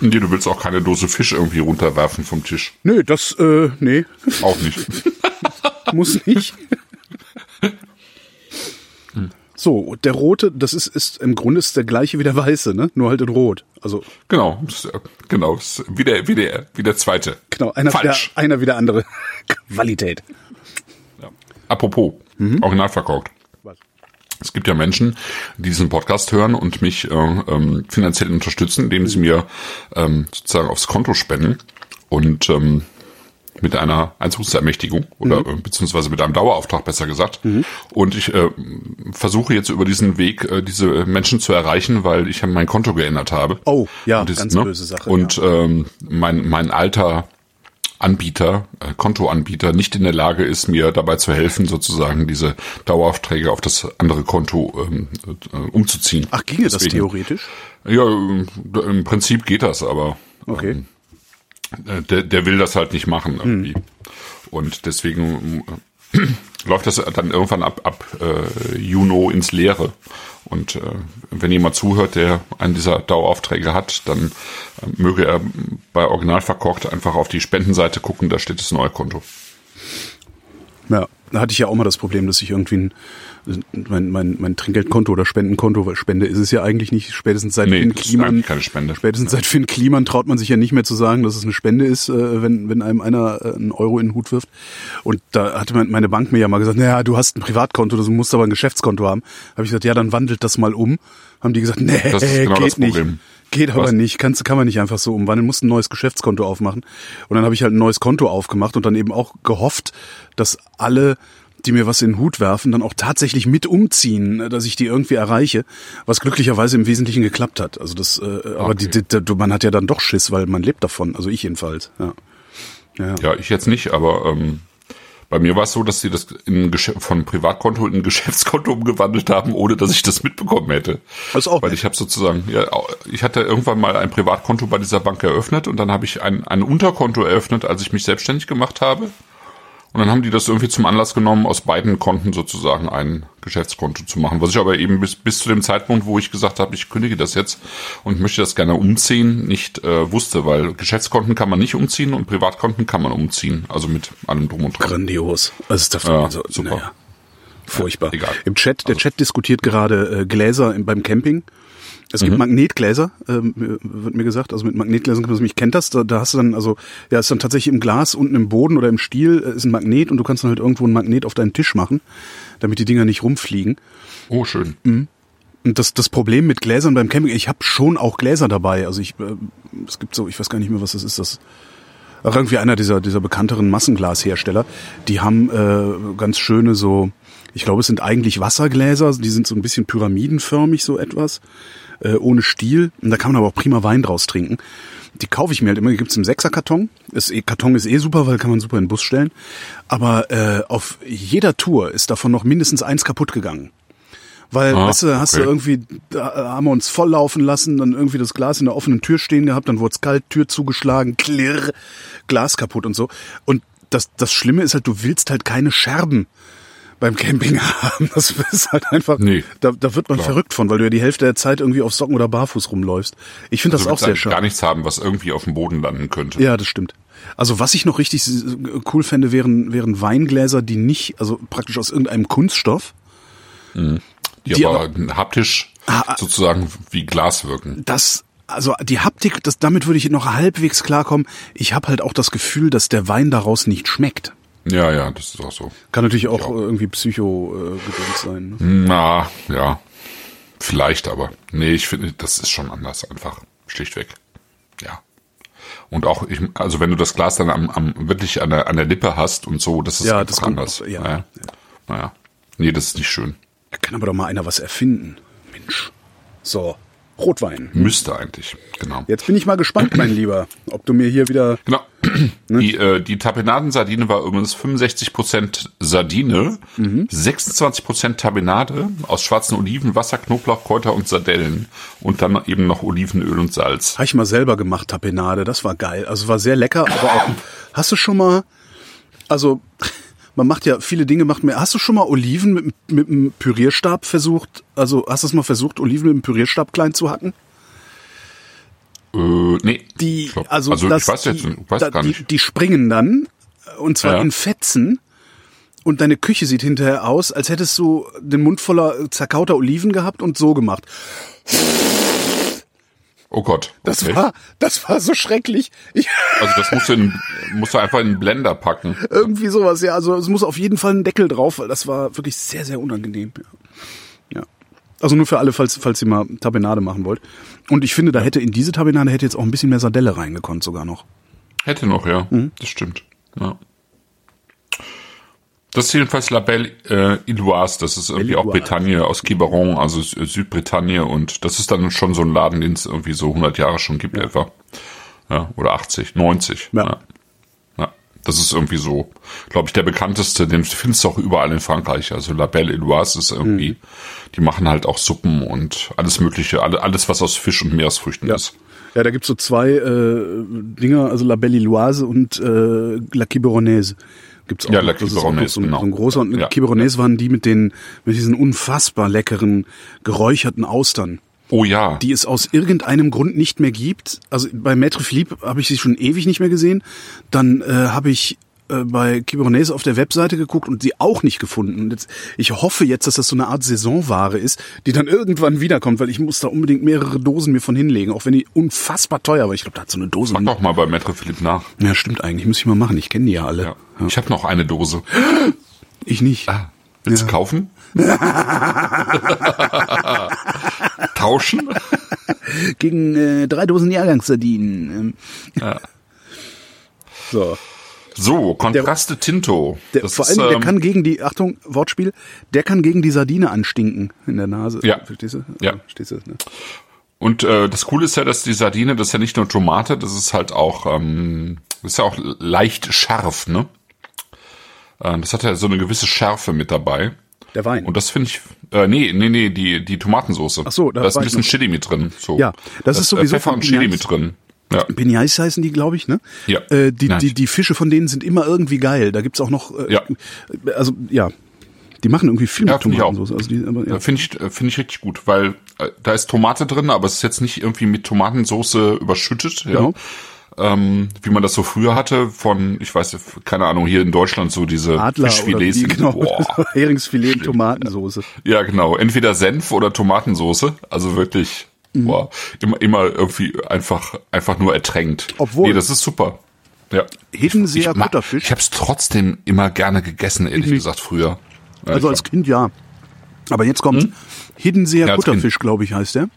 Speaker 4: Nee, du willst auch keine Dose Fisch irgendwie runterwerfen vom Tisch.
Speaker 3: Nö, das, äh, nee,
Speaker 4: Auch nicht.
Speaker 3: muss nicht. So, der rote, das ist, ist im Grunde ist der gleiche wie der weiße, ne? Nur halt in rot. Also
Speaker 4: Genau, äh, genau, das ist wie der, wie der, wie der zweite.
Speaker 3: genau, einer wie der,
Speaker 4: Falsch.
Speaker 3: einer wie der andere. Qualität.
Speaker 4: Ja. Apropos,
Speaker 3: Mhm.
Speaker 4: original verkauft.
Speaker 3: Was?
Speaker 4: Es gibt ja Menschen, die diesen Podcast hören und mich äh, ähm, finanziell unterstützen, indem sie mir ähm, sozusagen aufs Konto spenden und ähm, mit einer Einzugsermächtigung oder
Speaker 3: Mhm.
Speaker 4: beziehungsweise mit einem Dauerauftrag besser gesagt. Und ich äh, versuche jetzt über diesen Weg äh, diese Menschen zu erreichen, weil ich mein Konto geändert habe.
Speaker 3: Oh, ja,
Speaker 4: Und das,
Speaker 3: ganz böse Sache,
Speaker 4: Und ähm, mein mein alter Anbieter, äh, Kontoanbieter nicht in der Lage ist, mir dabei zu helfen, sozusagen diese Daueraufträge auf das andere Konto ähm, äh, umzuziehen.
Speaker 3: Ach, ginge das
Speaker 4: Deswegen-
Speaker 3: theoretisch?
Speaker 4: Ja, ähm, im Prinzip geht das, aber
Speaker 3: Okay.
Speaker 4: äh, der, der will das halt nicht machen irgendwie. Und deswegen äh, läuft das dann irgendwann ab, ab äh, Juno ins Leere. Und äh, wenn jemand zuhört, der einen dieser Daueraufträge hat, dann äh, möge er bei Original verkocht einfach auf die Spendenseite gucken, da steht das neue Konto.
Speaker 3: Ja, da hatte ich ja auch mal das Problem, dass ich irgendwie ein, mein, mein, mein Trinkgeldkonto oder Spendenkonto, weil Spende ist es ja eigentlich nicht, spätestens seit
Speaker 4: Nee,
Speaker 3: Finn Kliman,
Speaker 4: keine Spende.
Speaker 3: spätestens seit Finn Kliman traut man sich ja nicht mehr zu sagen, dass es eine Spende ist, äh, wenn, wenn einem einer äh, einen Euro in den Hut wirft. Und da hatte mein- meine Bank mir ja mal gesagt, naja, du hast ein Privatkonto, du musst aber ein Geschäftskonto haben. Habe ich gesagt, ja, dann wandelt das mal um. Haben die gesagt, nee,
Speaker 4: Das ist genau
Speaker 3: geht
Speaker 4: das Problem.
Speaker 3: nicht. Geht aber
Speaker 4: Was?
Speaker 3: nicht, kannst, kann man nicht einfach so umwandeln, musst ein neues Geschäftskonto aufmachen. Und dann habe ich halt ein neues Konto aufgemacht und dann eben auch gehofft, dass alle, die mir was in den Hut werfen, dann auch tatsächlich mit umziehen, dass ich die irgendwie erreiche, was glücklicherweise im Wesentlichen geklappt hat. Also das, äh, aber
Speaker 4: Okay.
Speaker 3: die, die, die, man hat ja dann doch Schiss, weil man lebt davon, also ich jedenfalls. Ja. Ja.
Speaker 4: Ja, ich jetzt nicht, aber ähm, bei mir war es so, dass sie das in Geschäft, von Privatkonto in ein Geschäftskonto umgewandelt haben, ohne dass ich das mitbekommen hätte.
Speaker 3: Das auch
Speaker 4: Weil ich habe sozusagen, ja, ich hatte irgendwann mal ein Privatkonto bei dieser Bank eröffnet und dann habe ich ein, ein Unterkonto eröffnet, als ich mich selbstständig gemacht habe. Und dann haben die das irgendwie zum Anlass genommen, aus beiden Konten sozusagen ein Geschäftskonto zu machen. Was ich aber eben bis, bis zu dem Zeitpunkt, wo ich gesagt habe, ich kündige das jetzt und möchte das gerne umziehen, nicht äh, wusste, weil Geschäftskonten kann man nicht umziehen und Privatkonten kann man umziehen. Also mit allem drum und dran.
Speaker 3: Grandios. Also ist davon,
Speaker 4: Ja,
Speaker 3: also,
Speaker 4: super.
Speaker 3: Naja, furchtbar.
Speaker 4: egal. Also
Speaker 3: Im Chat, der Chat diskutiert gerade äh, Gläser im, beim Camping. Es
Speaker 4: Mhm.
Speaker 3: gibt Magnetgläser, ähm, wird mir gesagt. Also mit Magnetgläsern, kann man ich kennt das, da, da hast du dann, also ja, ist dann tatsächlich im Glas unten im Boden oder im Stiel äh, ist ein Magnet und du kannst dann halt irgendwo ein Magnet auf deinen Tisch machen, damit die Dinger nicht rumfliegen.
Speaker 4: Oh, schön.
Speaker 3: Und das, das Problem mit Gläsern beim Camping, ich habe schon auch Gläser dabei. Also ich, äh, es gibt so, ich weiß gar nicht mehr, was das ist. Das Ach, irgendwie einer dieser, dieser bekannteren Massenglashersteller. Die haben äh, ganz schöne so, ich glaube, es sind eigentlich Wassergläser. Die sind so ein bisschen pyramidenförmig, so etwas, äh, ohne Stiel. Und da kann man aber auch prima Wein draus trinken. Die kaufe ich mir halt immer. Die gibt's im Sechserkarton. Ist eh, Karton ist eh super, weil kann man super in den Bus stellen. Aber äh, auf jeder Tour ist davon noch mindestens eins kaputt gegangen. Weil,
Speaker 4: Ah,
Speaker 3: weißt du, hast du
Speaker 4: okay.
Speaker 3: irgendwie, da haben wir uns volllaufen lassen, dann irgendwie das Glas in der offenen Tür stehen gehabt, dann wurde es kalt, Tür zugeschlagen, klirr, Glas kaputt und so. Und das, das Schlimme ist halt, du willst halt keine Scherben beim Camping haben. Das ist halt einfach,
Speaker 4: Nee,
Speaker 3: da, da wird man
Speaker 4: klar.
Speaker 3: verrückt von, weil du ja die Hälfte der Zeit irgendwie auf Socken oder barfuß rumläufst. Ich finde das
Speaker 4: Du
Speaker 3: auch sehr
Speaker 4: eigentlich
Speaker 3: schön.
Speaker 4: gar nichts haben, was irgendwie auf dem Boden landen könnte.
Speaker 3: Ja, das stimmt. Also was ich noch richtig cool fände, wären, wären Weingläser, die nicht, also praktisch aus irgendeinem Kunststoff,
Speaker 4: Die,
Speaker 3: Die
Speaker 4: aber haptisch
Speaker 3: Ah,
Speaker 4: sozusagen wie Glas wirken.
Speaker 3: das, also die Haptik, das, damit würde ich noch halbwegs klarkommen. Ich habe halt auch das Gefühl, dass der Wein daraus nicht schmeckt.
Speaker 4: Ja, ja, das ist auch so.
Speaker 3: Kann natürlich auch
Speaker 4: Ja.
Speaker 3: irgendwie psycho äh, sein. Ne?
Speaker 4: Na, ja. Vielleicht aber. Nee, ich finde, das ist schon anders einfach. Schlichtweg. Ja. Und auch, ich, also wenn du das Glas dann am, am wirklich an der, an der Lippe hast und so, das ist
Speaker 3: Ja, das
Speaker 4: anders.
Speaker 3: auch- ja,
Speaker 4: naja. naja. Nee, das ist nicht schön.
Speaker 3: Da kann aber doch mal einer was erfinden. Mensch. So, Rotwein.
Speaker 4: Müsste eigentlich, genau.
Speaker 3: Jetzt bin ich mal gespannt, mein Lieber, ob du mir hier wieder.
Speaker 4: Genau.
Speaker 3: Ne?
Speaker 4: Die, äh, die Tapenadensardine war übrigens 65% Sardine,
Speaker 3: Mhm.
Speaker 4: 26% Tapenade aus schwarzen Oliven, Wasser, Knoblauch, Kräuter und Sardellen und dann eben noch Olivenöl und Salz.
Speaker 3: Habe ich mal selber gemacht, Tapenade. Das war geil. Also war sehr lecker, aber auch. Hast du schon mal. Also, man macht ja viele Dinge, macht mir. Hast du schon mal Oliven mit, mit einem Pürierstab versucht? Also, hast du es mal versucht, Oliven mit einem Pürierstab klein zu hacken?
Speaker 4: Äh, nee.
Speaker 3: Die,
Speaker 4: glaub-
Speaker 3: also,
Speaker 4: also
Speaker 3: das,
Speaker 4: ich weiß jetzt
Speaker 3: die,
Speaker 4: ich weiß
Speaker 3: da,
Speaker 4: gar
Speaker 3: die,
Speaker 4: nicht.
Speaker 3: die springen dann, und zwar
Speaker 4: Ja.
Speaker 3: in Fetzen. Und deine Küche sieht hinterher aus, als hättest du den Mund voller zerkauter Oliven gehabt und so gemacht.
Speaker 4: Oh Gott.
Speaker 3: Das
Speaker 4: okay.
Speaker 3: war, das war so schrecklich. Ich,
Speaker 4: Also das musst du, in, musst du einfach in den Blender packen.
Speaker 3: irgendwie sowas, ja. Also es muss auf jeden Fall ein Deckel drauf, weil das war wirklich sehr, sehr unangenehm. Ja. Also nur für alle, falls, falls ihr mal Tapenade machen wollt. Und ich finde, da hätte in diese Tapenade hätte jetzt auch ein bisschen mehr Sardelle reingekonnt sogar noch.
Speaker 4: Hätte noch, ja.
Speaker 3: Mhm.
Speaker 4: Das stimmt. Ja. Das ist jedenfalls La Belle äh, Iloise. Das ist irgendwie auch
Speaker 3: Iloise.
Speaker 4: Bretagne aus Quiberon, also Sü- Südbretagne. Und das ist dann schon so ein Laden, den es irgendwie so 100 Jahre schon gibt etwa. Ja, oder 80, 90.
Speaker 3: Ja.
Speaker 4: ja. Ja, das ist irgendwie so, glaube ich, der bekannteste, den findest du auch überall in Frankreich. Also La Belle Iloise ist irgendwie,
Speaker 3: Mhm.
Speaker 4: die machen halt auch Suppen und alles mögliche, alle, alles was aus Fisch und Meeresfrüchten
Speaker 3: Ja.
Speaker 4: ist.
Speaker 3: Ja, da gibt's so zwei äh, Dinger, also La Belle Illoise und äh, La Quiberonaise. Gibt's auch.
Speaker 4: Ja, La Quiberonaise,
Speaker 3: so, ein-
Speaker 4: genau.
Speaker 3: so ein großer. Und
Speaker 4: Ja.
Speaker 3: Quiberonaise waren die mit den mit diesen unfassbar leckeren geräucherten Austern,
Speaker 4: Oh ja.
Speaker 3: die es aus irgendeinem Grund nicht mehr gibt. Also bei Maître Philippe habe ich sie schon ewig nicht mehr gesehen. Dann äh, habe ich äh, bei Quiberonaise auf der Webseite geguckt und sie auch nicht gefunden. Und jetzt, ich hoffe jetzt, dass das so eine Art Saisonware ist, die dann irgendwann wiederkommt, weil ich muss da unbedingt mehrere Dosen mir von hinlegen, auch wenn die unfassbar teuer war. Ich glaube, da hat so eine Dose.
Speaker 4: Mach doch mal bei Maître Philippe nach.
Speaker 3: Ja, stimmt eigentlich. Muss ich mal machen. Ich kenne die ja alle.
Speaker 4: Ja. Ich habe noch eine Dose.
Speaker 3: Ich nicht.
Speaker 4: Ah, willst du kaufen? Tauschen?
Speaker 3: Gegen äh, drei Dosen Jahrgangssardinen. Ähm,
Speaker 4: Ja.
Speaker 3: So.
Speaker 4: So, Kontraste Tinto.
Speaker 3: Der,
Speaker 4: Das
Speaker 3: vor
Speaker 4: ist,
Speaker 3: allem, der
Speaker 4: ähm,
Speaker 3: kann gegen die, Achtung, Wortspiel, der kann gegen die Sardine anstinken in der Nase.
Speaker 4: Ja.
Speaker 3: Verstehst du?
Speaker 4: Ja.
Speaker 3: Verstehst du? Ne?
Speaker 4: Und äh, das Coole ist ja, dass die Sardine, das ist ja nicht nur Tomate, das ist halt auch, ähm, das ist ja auch leicht scharf, ne? Äh, das hat ja so eine gewisse Schärfe mit dabei.
Speaker 3: Der Wein.
Speaker 4: Und das finde ich, äh, nee, nee, nee, die, die Tomatensoße.
Speaker 3: Ach so, da
Speaker 4: da ist ein bisschen
Speaker 3: noch-
Speaker 4: Chili mit drin. So.
Speaker 3: Ja, das ist
Speaker 4: Da
Speaker 3: sowieso
Speaker 4: Pfeffer
Speaker 3: von
Speaker 4: und Chili mit drin. Ja.
Speaker 3: Pinais heißen die, glaube ich, ne?
Speaker 4: Ja.
Speaker 3: Äh, die,
Speaker 4: Nein.
Speaker 3: die, die Fische von denen sind immer irgendwie geil. Da gibt's auch noch, äh,
Speaker 4: Ja.
Speaker 3: also ja, die machen irgendwie viel
Speaker 4: Ja,
Speaker 3: mit
Speaker 4: find.
Speaker 3: Tomatensauce. Also die, aber, ja.
Speaker 4: Finde ich, äh, finde ich richtig gut, weil äh, da ist Tomate drin, aber es ist jetzt nicht irgendwie mit Tomatensoße überschüttet, ja.
Speaker 3: Genau.
Speaker 4: Ähm, wie man das so früher hatte von, ich weiß, keine Ahnung, hier in Deutschland so diese
Speaker 3: Adler
Speaker 4: Fischfilets.
Speaker 3: wie, genau,
Speaker 4: Boah.
Speaker 3: Heringsfilet und Tomatensauce.
Speaker 4: Ja, genau. Entweder Senf oder Tomatensoße. Also wirklich,
Speaker 3: Mhm.
Speaker 4: boah, immer, immer irgendwie einfach, einfach nur ertränkt.
Speaker 3: Obwohl-
Speaker 4: Nee, das ist super. Ja.
Speaker 3: Hiddenseer
Speaker 4: ich
Speaker 3: Kutterfisch.
Speaker 4: Ich habe es trotzdem immer gerne gegessen, ehrlich
Speaker 3: nicht.
Speaker 4: gesagt, früher. Ja,
Speaker 3: Also
Speaker 4: ich
Speaker 3: als Kind ja. Aber jetzt kommt Hiddenseer
Speaker 4: Hm? Ja, als
Speaker 3: Kutterfisch, glaube ich, heißt der.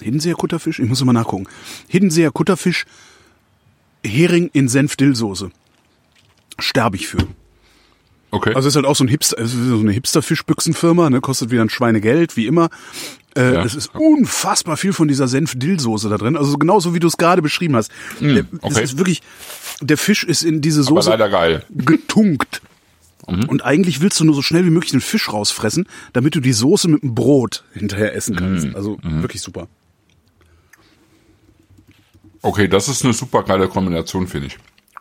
Speaker 3: Hiddenseer Kutterfisch? Ich muss mal nachgucken. Hiddenseer Kutterfisch, Hering in Senf-Dillsoße. Sterbe ich für.
Speaker 4: Okay.
Speaker 3: Also es ist halt auch so ein Hipster, so eine Hipster-Fischbüchsenfirma, ne, kostet wieder ein Schweinegeld, wie immer. Äh,
Speaker 4: Ja.
Speaker 3: Es ist unfassbar viel von dieser Senf-Dillsoße da drin. Also genauso wie du es gerade beschrieben hast.
Speaker 4: Hm, okay.
Speaker 3: ist wirklich, der Fisch ist in diese Soße
Speaker 4: leider geil.
Speaker 3: getunkt.
Speaker 4: Mhm.
Speaker 3: Und eigentlich willst du nur so schnell wie möglich den Fisch rausfressen, damit du die Soße mit dem Brot hinterher essen kannst.
Speaker 4: Mhm.
Speaker 3: Also wirklich super.
Speaker 4: Okay, das ist eine super geile Kombination, finde ich.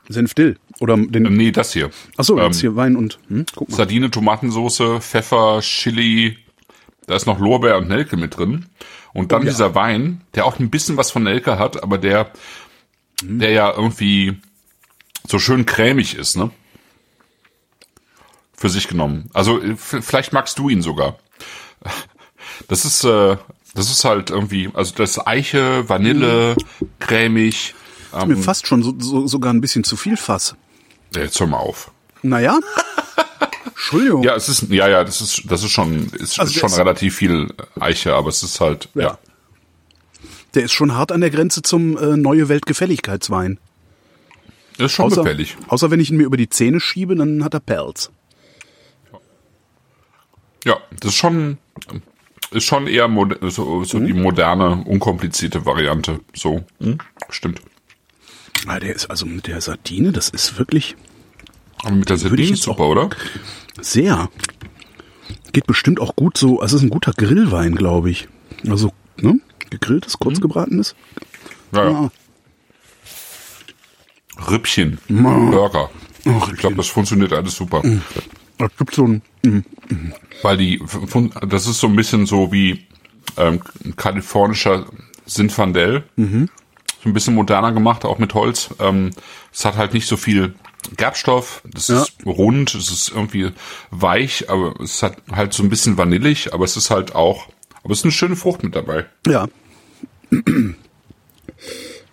Speaker 3: Senfdill. Oder den.
Speaker 4: Ähm, Nee, das hier.
Speaker 3: Achso,
Speaker 4: ähm,
Speaker 3: jetzt hier Wein und. Hm, guck mal.
Speaker 4: Sardine, Tomatensoße, Pfeffer, Chili, da ist noch Lorbeer und Nelke mit drin. Und dann
Speaker 3: Oh ja.
Speaker 4: dieser Wein, der auch ein bisschen was von Nelke hat, aber der,
Speaker 3: Mhm.
Speaker 4: der ja irgendwie so schön cremig ist, ne? Für sich genommen. Also äh, vielleicht magst du ihn sogar. Das ist, äh, das ist halt irgendwie, also das Eiche, Vanille, cremig. Ähm,
Speaker 3: Mir fast schon so, so, sogar ein bisschen zu viel Fass.
Speaker 4: ja, jetzt hör mal auf.
Speaker 3: Naja. Entschuldigung.
Speaker 4: Ja, es ist, ja, ja, das ist, das ist schon, ist,
Speaker 3: Also
Speaker 4: ist schon
Speaker 3: das-
Speaker 4: relativ viel Eiche, aber es ist halt, ja.
Speaker 3: Ja. Der ist schon hart an der Grenze zum äh, neue Weltgefälligkeitswein.
Speaker 4: Das ist schon
Speaker 3: Außer,
Speaker 4: gefällig.
Speaker 3: außer wenn ich ihn mir über die Zähne schiebe, dann hat er Pelz.
Speaker 4: Ja, das ist schon, ist schon eher so, so die moderne, unkomplizierte Variante. So, hm? stimmt.
Speaker 3: Ah, der ist also mit der Sardine, das ist wirklich
Speaker 4: Aber mit der Sardine ist super, oder?
Speaker 3: sehr. Geht bestimmt auch gut so. Also es ist ein guter Grillwein, glaube ich. Also, ne? Gegrilltes, kurz gebratenes.
Speaker 4: Ja, ja.
Speaker 3: Ah.
Speaker 4: Rippchen, Burger.
Speaker 3: Oh,
Speaker 4: Ich glaube, das funktioniert alles super.
Speaker 3: Da gibt so ein.
Speaker 4: Weil die, das ist so ein bisschen so wie ähm, ein kalifornischer Zinfandel.
Speaker 3: Mhm.
Speaker 4: So ein bisschen moderner gemacht, auch mit Holz. Ähm, es hat halt nicht so viel Gerbstoff. Das
Speaker 3: Ja.
Speaker 4: ist rund, es ist irgendwie weich, aber es hat halt so ein bisschen vanillig, aber es ist halt auch, aber es ist eine schöne Frucht mit dabei.
Speaker 3: Ja.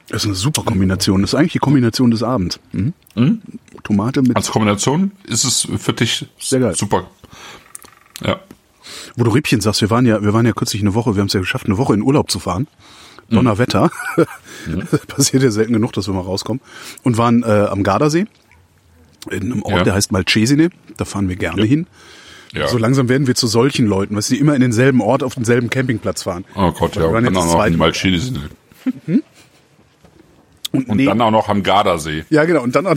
Speaker 3: Das ist eine super Kombination. Das ist eigentlich die Kombination des Abends. Mhm. Tomate mit.
Speaker 4: Als Kombination ist es für dich
Speaker 3: Sehr geil.
Speaker 4: super. Ja.
Speaker 3: Wo du Rippchen sagst, wir waren ja, wir waren ja kürzlich eine Woche, wir haben es ja geschafft, eine Woche in Urlaub zu fahren. Donnerwetter. Passiert ja selten genug, dass wir mal rauskommen. Und waren äh, am Gardasee. In einem Ort,
Speaker 4: Ja.
Speaker 3: der heißt Malcesine. Da fahren wir gerne hin.
Speaker 4: Ja.
Speaker 3: So langsam werden wir zu solchen Leuten, was die immer in denselben Ort auf denselben Campingplatz fahren.
Speaker 4: Oh Gott, ja. Und dann auch noch in
Speaker 3: Mal.
Speaker 4: Malchidis.
Speaker 3: Und,
Speaker 4: Und
Speaker 3: nee,
Speaker 4: dann auch noch am Gardasee.
Speaker 3: ja, genau. Und dann auch,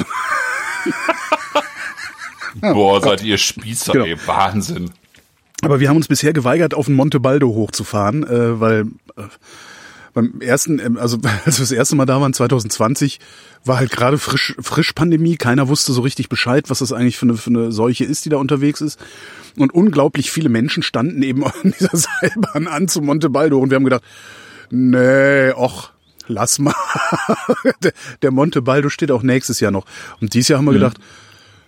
Speaker 4: Boah, seid ihr Spießer,
Speaker 3: Genau.
Speaker 4: ey. Wahnsinn.
Speaker 3: Aber wir haben uns bisher geweigert, auf den Monte Baldo hochzufahren, äh, weil äh, beim ersten, ähm, also als wir das erste Mal da waren, 2020, war halt gerade frisch, frisch Pandemie. Keiner wusste so richtig Bescheid, was das eigentlich für eine, für eine Seuche ist, die da unterwegs ist. Und unglaublich viele Menschen standen eben an dieser Seilbahn an zum Monte Baldo und wir haben gedacht, nee, och, lass mal. der, der Monte Baldo steht auch nächstes Jahr noch. Und dieses Jahr haben wir gedacht,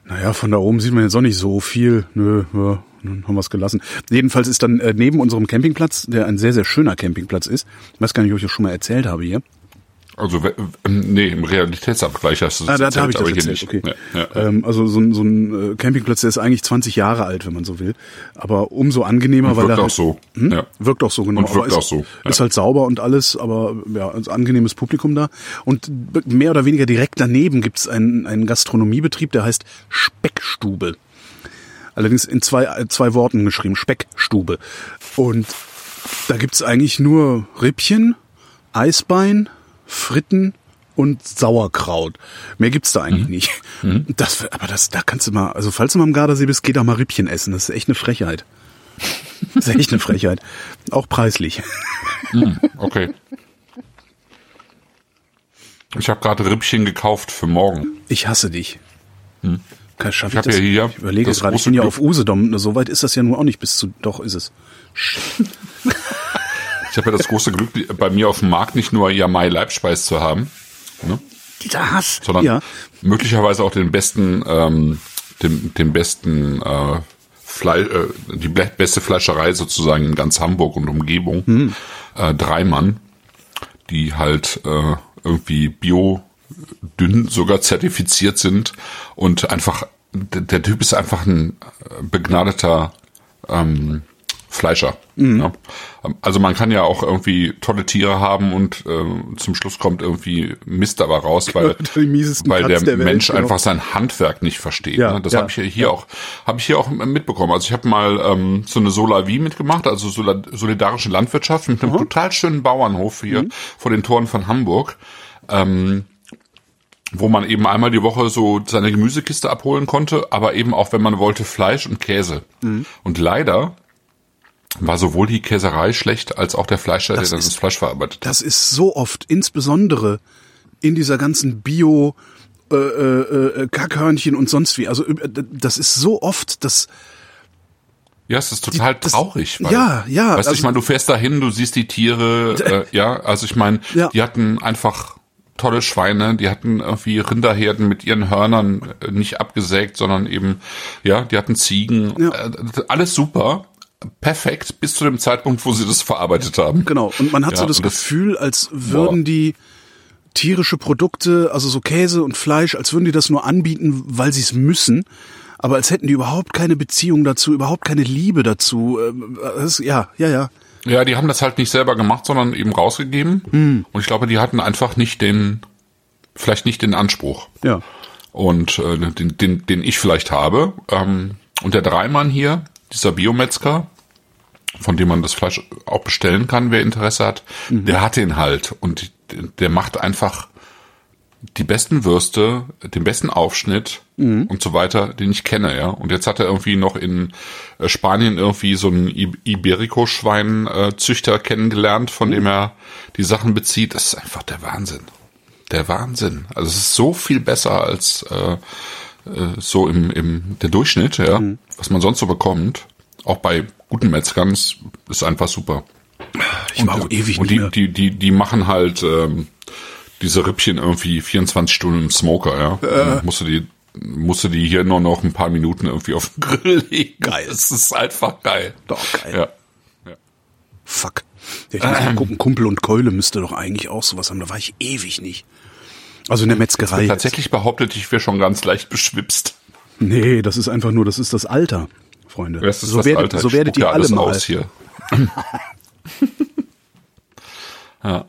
Speaker 3: naja, von da oben sieht man jetzt auch nicht so viel. Nö, ja, dann haben wir es gelassen. Jedenfalls ist dann äh, neben unserem Campingplatz, der ein sehr, sehr schöner Campingplatz ist, ich weiß gar nicht, ob ich das schon mal erzählt habe hier.
Speaker 4: Also, ähm, nee, im Realitätsabgleich hast du
Speaker 3: Ah, da, da habe ich das
Speaker 4: aber hier
Speaker 3: erzählt,
Speaker 4: nicht.
Speaker 3: okay.
Speaker 4: Ja, ja.
Speaker 3: Ähm, also so ein, so ein äh, Campingplatz, der ist eigentlich 20 Jahre alt, wenn man so will. Aber umso angenehmer,
Speaker 4: Und
Speaker 3: weil
Speaker 4: wirkt
Speaker 3: er
Speaker 4: auch
Speaker 3: halt,
Speaker 4: so.
Speaker 3: Hm?
Speaker 4: Ja.
Speaker 3: Wirkt auch so, genau.
Speaker 4: Und wirkt
Speaker 3: Aber ist,
Speaker 4: auch so, ja.
Speaker 3: Ist halt sauber und alles, aber ja, ein angenehmes Publikum da. Und mehr oder weniger direkt daneben gibt's einen, einen Gastronomiebetrieb, der heißt Speckstube. Allerdings in zwei, äh, zwei Worten geschrieben, Speckstube. Und da gibt's eigentlich nur Rippchen, Eisbein, Fritten und Sauerkraut. Mehr gibt's da eigentlich nicht. Das, aber das, da kannst du mal, also falls du mal am Gardasee bist, geh da mal Rippchen essen. Das ist echt eine Frechheit. Das ist echt eine Frechheit. Auch preislich.
Speaker 4: Okay. Ich habe gerade Rippchen gekauft für morgen.
Speaker 3: Ich hasse dich. Kann, schaff
Speaker 4: Ich hab
Speaker 3: das?
Speaker 4: ja hier
Speaker 3: ich überlege
Speaker 4: das
Speaker 3: gerade, ich
Speaker 4: große
Speaker 3: bin ja auf Usedom. So weit ist das ja nur auch nicht bis zu, doch ist es.
Speaker 4: Ich habe ja das große Glück, bei mir auf dem Markt nicht nur Yamai Leibspeis zu haben, ne,
Speaker 3: Dieser Hass.
Speaker 4: sondern
Speaker 3: ja.
Speaker 4: möglicherweise auch den besten, ähm, den, den besten äh, Fleisch, äh, die beste Fleischerei sozusagen in ganz Hamburg und Umgebung,
Speaker 3: Hm.
Speaker 4: äh, Dreimann, die halt äh, irgendwie bio dünn sogar zertifiziert sind und einfach der, Typ ist einfach ein äh, begnadeter ähm, Fleischer.
Speaker 3: Mhm.
Speaker 4: Ja. Also man kann ja auch irgendwie tolle Tiere haben und äh, zum Schluss kommt irgendwie Mist dabei raus, weil, weil der,
Speaker 3: der Welt,
Speaker 4: Mensch
Speaker 3: genau.
Speaker 4: einfach sein Handwerk nicht versteht.
Speaker 3: Ja,
Speaker 4: ne? Das
Speaker 3: ja,
Speaker 4: habe ich hier, hier auch habe ich hier auch mitbekommen. Also ich habe mal ähm, so eine Solavie mitgemacht, also solidarische Landwirtschaft mit einem total schönen Bauernhof hier
Speaker 3: Mhm.
Speaker 4: vor den Toren von Hamburg. Ähm, wo man eben einmal die Woche so seine Gemüsekiste abholen konnte, aber eben auch, wenn man wollte, Fleisch und Käse.
Speaker 3: Mhm.
Speaker 4: Und leider war sowohl die Käserei schlecht, als auch der Fleischer,
Speaker 3: Das
Speaker 4: der dann
Speaker 3: ist-
Speaker 4: das Fleisch verarbeitet.
Speaker 3: Das ist so oft, insbesondere in dieser ganzen Bio, äh, äh, äh, Kackhörnchen und sonst wie. Also äh, das ist so oft, dass
Speaker 4: Ja, es ist total
Speaker 3: das-
Speaker 4: traurig.
Speaker 3: ja, ja,
Speaker 4: Weißt du, ich
Speaker 3: also-
Speaker 4: meine, du fährst dahin, du siehst die Tiere, äh, ja, also ich meine,
Speaker 3: Ja.
Speaker 4: die hatten einfach tolle Schweine, die hatten irgendwie Rinderherden mit ihren Hörnern äh, nicht abgesägt, sondern eben, ja, die hatten Ziegen,
Speaker 3: Ja.
Speaker 4: äh, alles super, perfekt, bis zu dem Zeitpunkt, wo sie das verarbeitet haben.
Speaker 3: Genau. Und man hat
Speaker 4: Ja,
Speaker 3: so das Gefühl, als würden
Speaker 4: Boah.
Speaker 3: die tierische Produkte, also so Käse und Fleisch, als würden die das nur anbieten, weil sie es müssen. Aber als hätten die überhaupt keine Beziehung dazu, überhaupt keine Liebe dazu. Ähm, Das, ja, ja, ja.
Speaker 4: Ja, die haben das halt nicht selber gemacht, sondern eben rausgegeben.
Speaker 3: Hm.
Speaker 4: Und ich glaube, die hatten einfach nicht den, vielleicht nicht den Anspruch.
Speaker 3: Ja.
Speaker 4: und äh, den, den, den ich vielleicht habe. Ähm, und der Dreimann hier, dieser Biometzger, von dem man das Fleisch auch bestellen kann, wer Interesse hat, der hat den halt und der macht einfach die besten Würste, den besten Aufschnitt und so weiter, den ich kenne, ja. Und jetzt hat er irgendwie noch in äh, Spanien irgendwie so einen Iberico-Schwein-Züchter kennengelernt, von dem er die Sachen bezieht. Das ist einfach der Wahnsinn. Der Wahnsinn. Also es ist so viel besser als äh, äh, so im, im der Durchschnitt, ja, was man sonst so bekommt. Auch bei guten Metzgern ist, einfach super.
Speaker 3: Ich war auch ewig
Speaker 4: Und die, die, die, die machen halt ähm, diese Rippchen irgendwie 24 Stunden im Smoker, ja. Dann musst du die musst du die hier nur noch ein paar Minuten irgendwie auf den Grill legen.
Speaker 3: Geil.
Speaker 4: Das ist einfach geil.
Speaker 3: Doch, geil.
Speaker 4: Ja.
Speaker 3: Fuck. Ja, ich muss mal gucken, Kumpel und Keule müsste doch eigentlich auch sowas haben. Da war ich ewig nicht. Also in der Metzgerei.
Speaker 4: Tatsächlich behauptet, ich wäre schon ganz leicht beschwipst.
Speaker 3: Nee, das ist einfach nur, das ist das Alter. Freunde.
Speaker 4: Wer ist das
Speaker 3: so
Speaker 4: das
Speaker 3: werdet,
Speaker 4: Alter?
Speaker 3: so werdet ihr
Speaker 4: ja
Speaker 3: alle mal.
Speaker 4: aus hier. ja.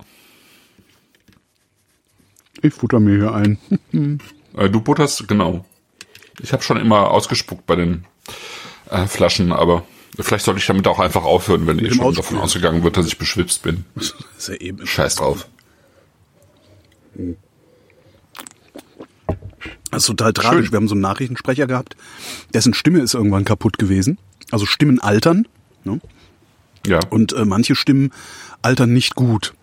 Speaker 3: Ich futter mir hier ein.
Speaker 4: Äh, Du butterst, genau. Ich habe schon immer ausgespuckt bei den äh, Flaschen, aber vielleicht sollte ich damit auch einfach aufhören, wenn eh
Speaker 3: dem
Speaker 4: schon davon
Speaker 3: Ausspülen.
Speaker 4: ausgegangen wird, dass ich beschwipst bin.
Speaker 3: Ist ja eben.
Speaker 4: Scheiß drauf.
Speaker 3: Das ist total tragisch.
Speaker 4: Schön.
Speaker 3: Wir haben so einen Nachrichtensprecher gehabt, dessen Stimme ist irgendwann kaputt gewesen. Also Stimmen altern. Ne?
Speaker 4: Ja.
Speaker 3: Und äh, manche Stimmen altern nicht gut.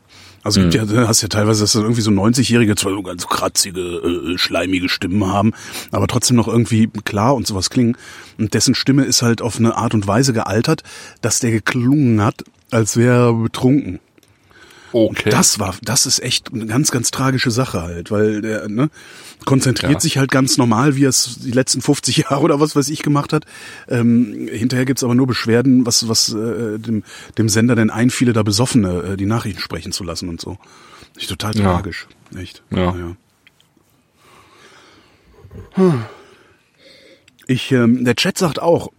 Speaker 3: Also gibt ja, du hast ja teilweise, dass das irgendwie so 90-Jährige zwar so ganz kratzige, äh, schleimige Stimmen haben, aber trotzdem noch irgendwie klar und sowas klingen. Und dessen Stimme ist halt auf eine Art und Weise gealtert, dass der geklungen hat, als wäre er betrunken.
Speaker 4: Okay.
Speaker 3: Das war, das ist echt eine ganz, ganz tragische Sache halt, weil der ne, konzentriert
Speaker 4: Ja.
Speaker 3: sich halt ganz normal, wie er es die letzten 50 Jahre oder was weiß ich gemacht hat. Ähm, hinterher gibt's aber nur Beschwerden, was, was äh, dem, dem Sender denn einfiele, da Besoffene äh, die Nachrichten sprechen zu lassen und so. Ist total
Speaker 4: Ja.
Speaker 3: tragisch, echt.
Speaker 4: Ja.
Speaker 3: Naja. Hm. Ich, ähm, der Chat sagt auch,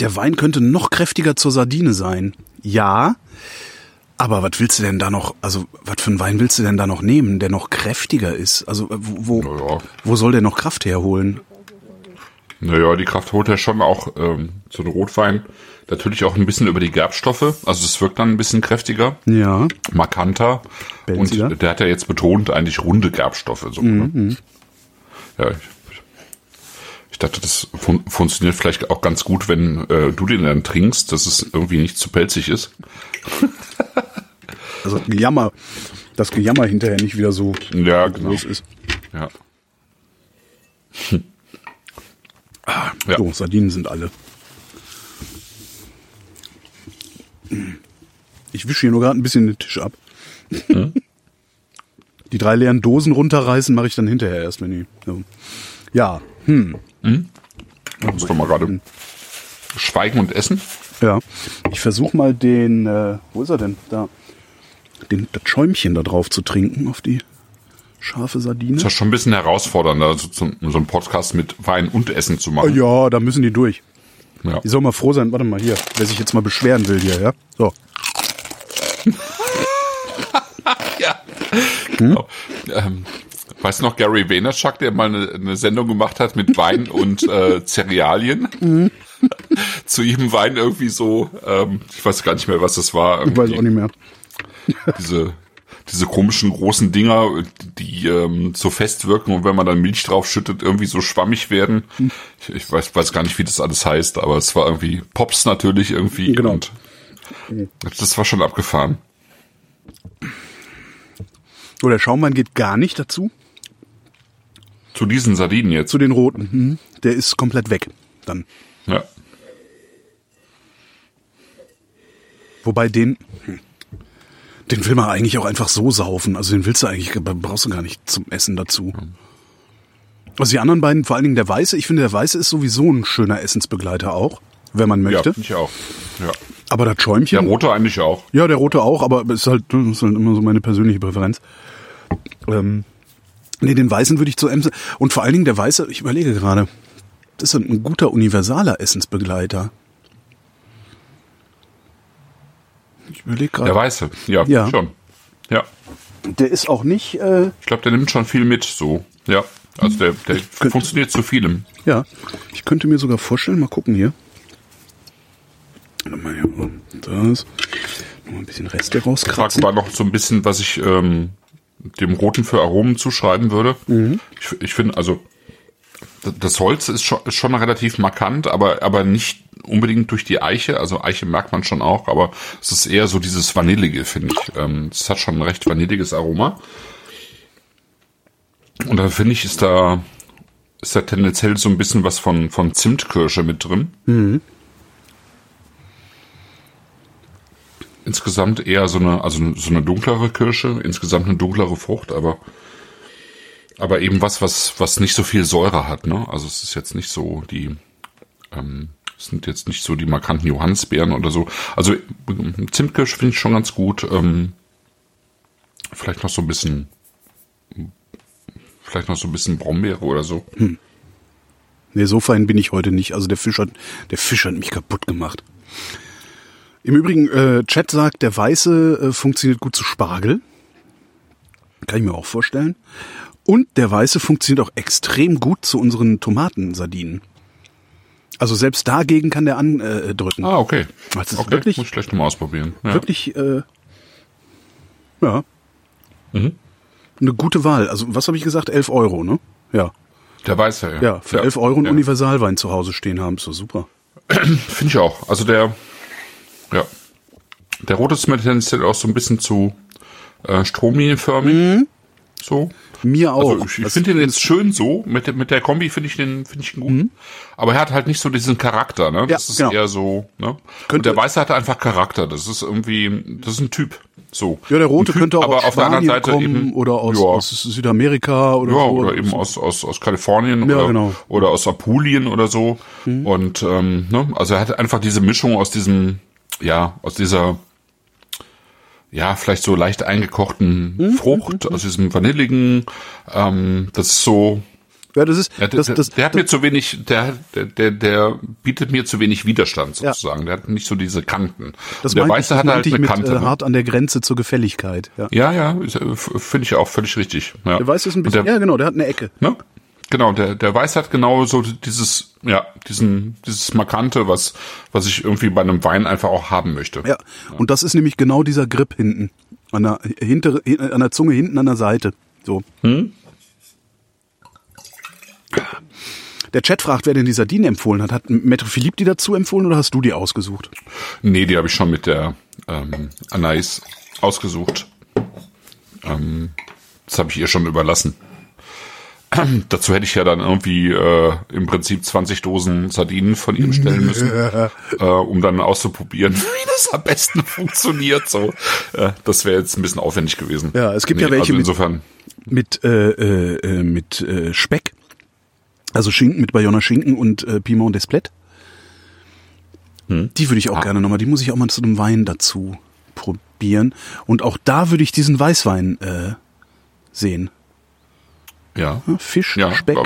Speaker 3: der Wein könnte noch kräftiger zur Sardine sein. Ja, aber was willst du denn da noch, also was für einen Wein willst du denn da noch nehmen, der noch kräftiger ist? Also äh, wo, wo,
Speaker 4: Naja.
Speaker 3: wo soll der noch Kraft herholen?
Speaker 4: Naja, die Kraft holt er schon auch ähm, so ein Rotwein. Natürlich auch ein bisschen über die Gerbstoffe. Also es wirkt dann ein bisschen kräftiger,
Speaker 3: Ja,
Speaker 4: markanter.
Speaker 3: Belziger.
Speaker 4: Und der hat ja jetzt betont eigentlich runde Gerbstoffe. So,
Speaker 3: Mhm,
Speaker 4: ne? Ja, ich, ich dachte, das fun funktioniert vielleicht auch ganz gut, wenn äh, du den dann trinkst, dass es irgendwie nicht zu pelzig ist.
Speaker 3: also das Gejammer, das Gejammer hinterher nicht wieder so
Speaker 4: Ja, genau.
Speaker 3: groß ist.
Speaker 4: Ja. Ja.
Speaker 3: So, Sardinen sind alle. Ich wische hier nur gerade ein bisschen den Tisch ab. Die drei leeren Dosen runterreißen mache ich dann hinterher erst, wenn die. So. Ja, hm,
Speaker 4: Muss doch mal gerade schweigen und essen.
Speaker 3: ja. Ich versuche mal den, äh, wo ist er denn? Da. Den, das Schäumchen da drauf zu trinken auf die scharfe Sardine.
Speaker 4: Ist ja schon ein bisschen herausfordernder, so, so einen Podcast mit Wein und Essen zu
Speaker 3: Oh,
Speaker 4: machen.
Speaker 3: ja, da müssen die durch.
Speaker 4: Ja.
Speaker 3: Die soll mal froh sein. Warte mal hier, wer sich jetzt mal beschweren will hier, ja? So.
Speaker 4: Ja. Genau. Ähm, weißt du noch Gary Vaynerchuk, der mal eine, eine Sendung gemacht hat mit Wein und äh, Cerealien? Zu jedem Wein irgendwie so, ähm, ich weiß gar nicht mehr, was das war.
Speaker 3: Ich weiß
Speaker 4: irgendwie
Speaker 3: auch nicht mehr.
Speaker 4: Diese, diese komischen großen Dinger, die ähm, so fest wirken und wenn man dann Milch drauf schüttet, irgendwie so schwammig werden. Ich, ich weiß, weiß gar nicht, wie das alles heißt, aber es war irgendwie Pops natürlich irgendwie.
Speaker 3: Genau.
Speaker 4: Und das war schon abgefahren.
Speaker 3: So, der Schaumwein geht gar nicht dazu.
Speaker 4: Zu diesen Sardinen jetzt.
Speaker 3: Zu den roten. Mhm. Der ist komplett weg. Dann.
Speaker 4: Ja.
Speaker 3: Wobei den, hm, den will man eigentlich auch einfach so saufen. Also den willst du eigentlich, brauchst du gar nicht zum Essen dazu. Also die anderen beiden, vor allen Dingen der Weiße, ich finde der Weiße ist sowieso ein schöner Essensbegleiter auch, wenn man
Speaker 4: Ja,
Speaker 3: möchte.
Speaker 4: finde ich auch. Ja.
Speaker 3: aber das
Speaker 4: Der
Speaker 3: Schäumchen,
Speaker 4: rote eigentlich auch.
Speaker 3: ja, der rote auch, aber ist halt, das ist halt immer so meine persönliche Präferenz. Ähm, nee, den Weißen würde ich zu Emse. Und vor allen Dingen der Weiße, ich überlege gerade, das ist ein guter universaler Essensbegleiter. Ich überlege gerade.
Speaker 4: Der weiße. Ja,
Speaker 3: Ja.
Speaker 4: schon. Ja.
Speaker 3: Der ist auch nicht, äh,
Speaker 4: Ich glaube, der nimmt schon viel mit, so. Ja. Also der, der
Speaker 3: könnte-
Speaker 4: funktioniert zu vielem.
Speaker 3: ja, ich könnte mir sogar vorstellen, mal gucken hier. Warte Mal hier, das. Noch mal ein bisschen Reste
Speaker 4: Frage
Speaker 3: rauskratzen.
Speaker 4: war noch so ein bisschen, was ich ähm, dem Roten für Aromen zuschreiben würde. Ich, ich finde, also das Holz ist schon, ist schon relativ markant, aber, aber nicht unbedingt durch die Eiche. Also Eiche merkt man schon auch, aber es ist eher so dieses Vanillige, finde ich. Ähm, Es hat schon ein recht vanilliges Aroma. Und da finde ich, ist da, ist da tendenziell so ein bisschen was von, von Zimtkirsche mit drin. Insgesamt eher so eine, also so eine dunklere Kirsche, insgesamt eine dunklere Frucht, aber, aber eben was, was, was nicht so viel Säure hat, ne? Also es ist jetzt nicht so die, ähm, es sind jetzt nicht so die markanten Johannisbeeren oder so. Also Zimtkirsch finde ich schon ganz gut. Ähm, vielleicht noch so ein bisschen, vielleicht noch so ein bisschen Brombeere oder so.
Speaker 3: Nee, so fein bin ich heute nicht. Also der Fisch hat, der Fisch hat mich kaputt gemacht. Im Übrigen, äh, Chat sagt, der Weiße äh, funktioniert gut zu Spargel. Kann ich mir auch vorstellen. Und der Weiße funktioniert auch extrem gut zu unseren Tomatensardinen. Also selbst dagegen kann der andrücken. Äh, drücken.
Speaker 4: Ah, okay.
Speaker 3: Das ist
Speaker 4: okay,
Speaker 3: wirklich-
Speaker 4: muss ich gleich nochmal ausprobieren. Ja.
Speaker 3: Wirklich, äh, ja. Eine gute Wahl. Also was habe ich gesagt? 11 Euro, ne? Ja.
Speaker 4: Der Weiße, ja.
Speaker 3: Ja, für 11 Euro einen
Speaker 4: ja.
Speaker 3: Universalwein zu Hause stehen haben, ist doch super.
Speaker 4: Finde ich auch. Also der, ja. Der rote ist mir tendenziell auch so ein bisschen zu äh, stromlinienförmig. So.
Speaker 3: Mir auch.
Speaker 4: Also ich, ich finde den jetzt schön so. Mit, der- mit der Kombi finde ich den, finde ich ihn gut. Aber er hat halt nicht so diesen Charakter, ne? Das ist
Speaker 3: genau.
Speaker 4: eher so, ne? Und der Weiße hat einfach Charakter. Das ist irgendwie, das ist ein Typ. So.
Speaker 3: ja, der rote
Speaker 4: typ,
Speaker 3: könnte auch
Speaker 4: aber
Speaker 3: aus
Speaker 4: auf der anderen Seite
Speaker 3: kommen
Speaker 4: eben,
Speaker 3: oder aus,
Speaker 4: ja,
Speaker 3: aus Südamerika oder
Speaker 4: ja,
Speaker 3: so.
Speaker 4: oder eben aus, aus, aus Kalifornien
Speaker 3: Ja,
Speaker 4: oder,
Speaker 3: genau. Mhm.
Speaker 4: oder aus Apulien oder so. Und ähm, ne, also er hat einfach diese Mischung aus diesem, ja, aus dieser ja, vielleicht so leicht eingekochten
Speaker 3: Mhm.
Speaker 4: Frucht, aus diesem vanilligen, ähm, das ist so,
Speaker 3: Ja, das ist,
Speaker 4: ja, der,
Speaker 3: das,
Speaker 4: der,
Speaker 3: das,
Speaker 4: der hat mir zu wenig, der, der, der, bietet mir zu wenig Widerstand
Speaker 3: Ja.
Speaker 4: sozusagen. Der hat nicht so diese Kanten.
Speaker 3: das
Speaker 4: Und der
Speaker 3: meinte
Speaker 4: Weiße hat halt eine
Speaker 3: mit
Speaker 4: Kante.
Speaker 3: äh,
Speaker 4: ne?
Speaker 3: hart an der Grenze zur Gefälligkeit. Ja.
Speaker 4: Ja, ja, äh, finde ich auch völlig richtig. Ja.
Speaker 3: Der Weiße ist ein bisschen,
Speaker 4: der,
Speaker 3: ja genau, der hat eine Ecke.
Speaker 4: Ne? Genau, der, der Weiß hat genau so dieses, ja, diesen, dieses Markante, was, was ich irgendwie bei einem Wein einfach auch haben möchte.
Speaker 3: Ja, und das ist nämlich genau dieser Grip hinten. An der, hintere, an der Zunge hinten an der Seite. So.
Speaker 4: Hm?
Speaker 3: Der Chat fragt, wer denn die Sardinen empfohlen hat. Hat Maître Philippe die dazu empfohlen oder hast du die ausgesucht?
Speaker 4: Nee, die habe ich schon mit der ähm, Anais ausgesucht. Ähm, das habe ich ihr schon überlassen. Dazu hätte ich ja dann irgendwie äh, im Prinzip 20 Dosen Sardinen von ihr bestellen müssen, äh, um dann auszuprobieren, wie das am besten funktioniert. So, äh, das wäre jetzt ein bisschen aufwendig gewesen.
Speaker 3: Ja, es gibt ja welche
Speaker 4: Also
Speaker 3: mit-
Speaker 4: insofern.
Speaker 3: Mit, äh, äh, äh, mit äh, Speck. Also Schinken, mit Bayonner Schinken und äh, Piment d'Esplet. Die würde ich auch
Speaker 4: Ah.
Speaker 3: gerne nochmal, die muss ich auch mal zu einem Wein dazu probieren. Und auch da würde ich diesen Weißwein äh, sehen.
Speaker 4: Ja,
Speaker 3: Ja, Fisch,
Speaker 4: ja,
Speaker 3: Speck,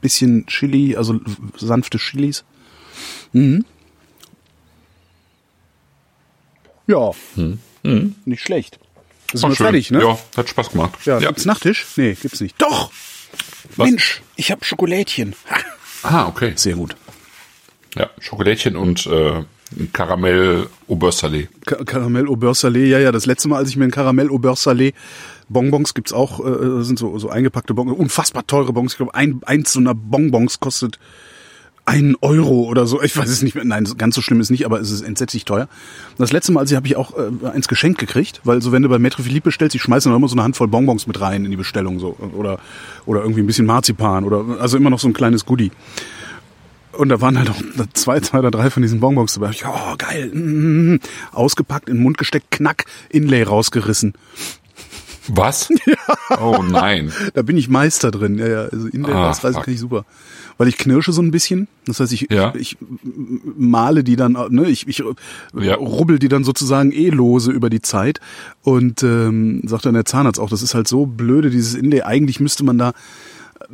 Speaker 3: bisschen Chili, also sanfte Chilis. Mhm. Ja, nicht schlecht.
Speaker 4: War
Speaker 3: wir
Speaker 4: schön.
Speaker 3: fertig, ne?
Speaker 4: Ja, hat Spaß gemacht.
Speaker 3: Ja, gibt's Nachtisch? Nee, gibt's nicht. Doch!
Speaker 4: Was?
Speaker 3: Mensch, ich hab Schokolädchen.
Speaker 4: Ah, okay.
Speaker 3: Sehr gut.
Speaker 4: Ja, Schokolädchen und äh, Karamell au beurre salé.
Speaker 3: Ka Karamell au beurre salé, ja, ja, das letzte Mal, als ich mir ein Karamell au beurre salé Bonbons gibt's auch, äh, sind so, so eingepackte Bonbons, unfassbar teure Bonbons. Ich glaube, ein, eins so einer Bonbons kostet einen Euro oder so. Ich weiß es nicht mehr. Nein, ganz so schlimm ist nicht, aber es ist entsetzlich teuer. Das letzte Mal, als ich habe ich auch äh, eins geschenkt gekriegt, weil so wenn du bei Maître Philippe bestellst, die schmeißen dann immer so eine Handvoll Bonbons mit rein in die Bestellung so oder oder irgendwie ein bisschen Marzipan oder also immer noch so ein kleines Goodie. Und da waren halt auch zwei, zwei oder drei von diesen Bonbons dabei. Ich, oh, geil. Mm, ausgepackt, in den Mund gesteckt, knack, Inlay rausgerissen.
Speaker 4: Was? Oh nein.
Speaker 3: Da bin ich Meister drin. Ja, ja, also Inlay
Speaker 4: Ah,
Speaker 3: rausreißen kann ich super. Weil ich knirsche so ein bisschen. Das heißt, ich,
Speaker 4: Ja.
Speaker 3: ich, ich male die dann, ne, ich, ich
Speaker 4: Ja.
Speaker 3: rubbel die dann sozusagen eh lose über die Zeit. Und ähm, sagt dann der Zahnarzt auch, das ist halt so blöde, dieses Inlay. Eigentlich müsste man da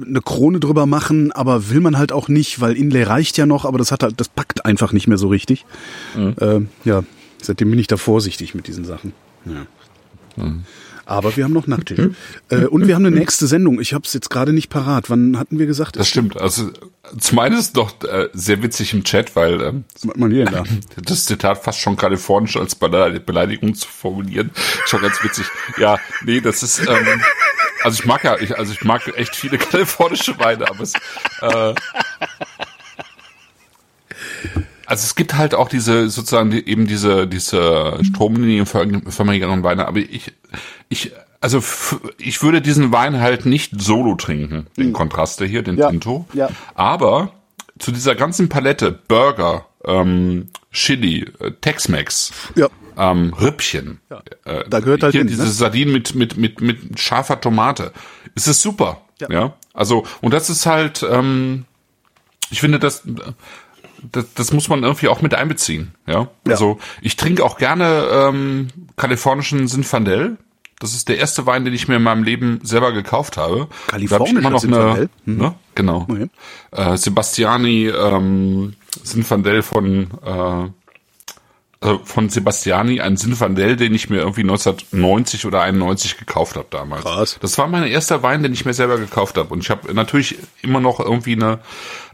Speaker 3: eine Krone drüber machen, aber will man halt auch nicht, weil Inlay reicht ja noch, aber das hat halt, das packt einfach nicht mehr so richtig.
Speaker 4: Mhm.
Speaker 3: Ähm, ja, seitdem bin ich da vorsichtig mit diesen Sachen. Ja.
Speaker 4: Mhm.
Speaker 3: Aber wir haben noch Nachttisch. Äh, und wir haben eine nächste Sendung. Ich habe es jetzt gerade nicht parat. Wann hatten wir gesagt?
Speaker 4: Das stimmt. Also zum einen ist es doch äh, sehr witzig im Chat, weil ähm,
Speaker 3: da?
Speaker 4: das Zitat fast schon kalifornisch als Bele- Beleidigung zu formulieren. Schon ganz witzig. Ja, nee, das ist ähm, also ich mag ja, ich, also ich mag echt viele kalifornische Weine, aber es äh, also es gibt halt auch diese sozusagen die, eben diese diese stromlinienförmigeren Weine, aber ich ich also ich würde diesen Wein halt nicht solo trinken, den Kontraste hier, den
Speaker 3: Ja,
Speaker 4: Tinto.
Speaker 3: ja.
Speaker 4: Aber zu dieser ganzen Palette Burger, ähm, Chili, äh, Tex-Mex,
Speaker 3: Ja.
Speaker 4: Ähm, Rippchen, äh,
Speaker 3: Da gehört halt
Speaker 4: hier
Speaker 3: hin,
Speaker 4: diese
Speaker 3: ne?
Speaker 4: Sardinen mit mit mit mit scharfer Tomate. Es ist super,
Speaker 3: Ja.
Speaker 4: ja. Also und das ist halt, ähm, ich finde das. Das, das muss man irgendwie auch mit einbeziehen, ja.
Speaker 3: Ja.
Speaker 4: Also ich trinke auch gerne ähm, kalifornischen Zinfandel. Das ist der erste Wein, den ich mir in meinem Leben selber gekauft habe.
Speaker 3: Kalifornischer
Speaker 4: Da hab immer noch eine?
Speaker 3: Mhm.
Speaker 4: ne? Genau.
Speaker 3: Okay.
Speaker 4: Äh, Sebastiani ähm, Zinfandel von äh, also von Sebastiani, ein Zinfandel, den ich mir irgendwie 1990 oder 91 gekauft habe damals.
Speaker 3: Krass.
Speaker 4: Das war mein erster Wein, den ich mir selber gekauft habe. Und ich habe natürlich immer noch irgendwie eine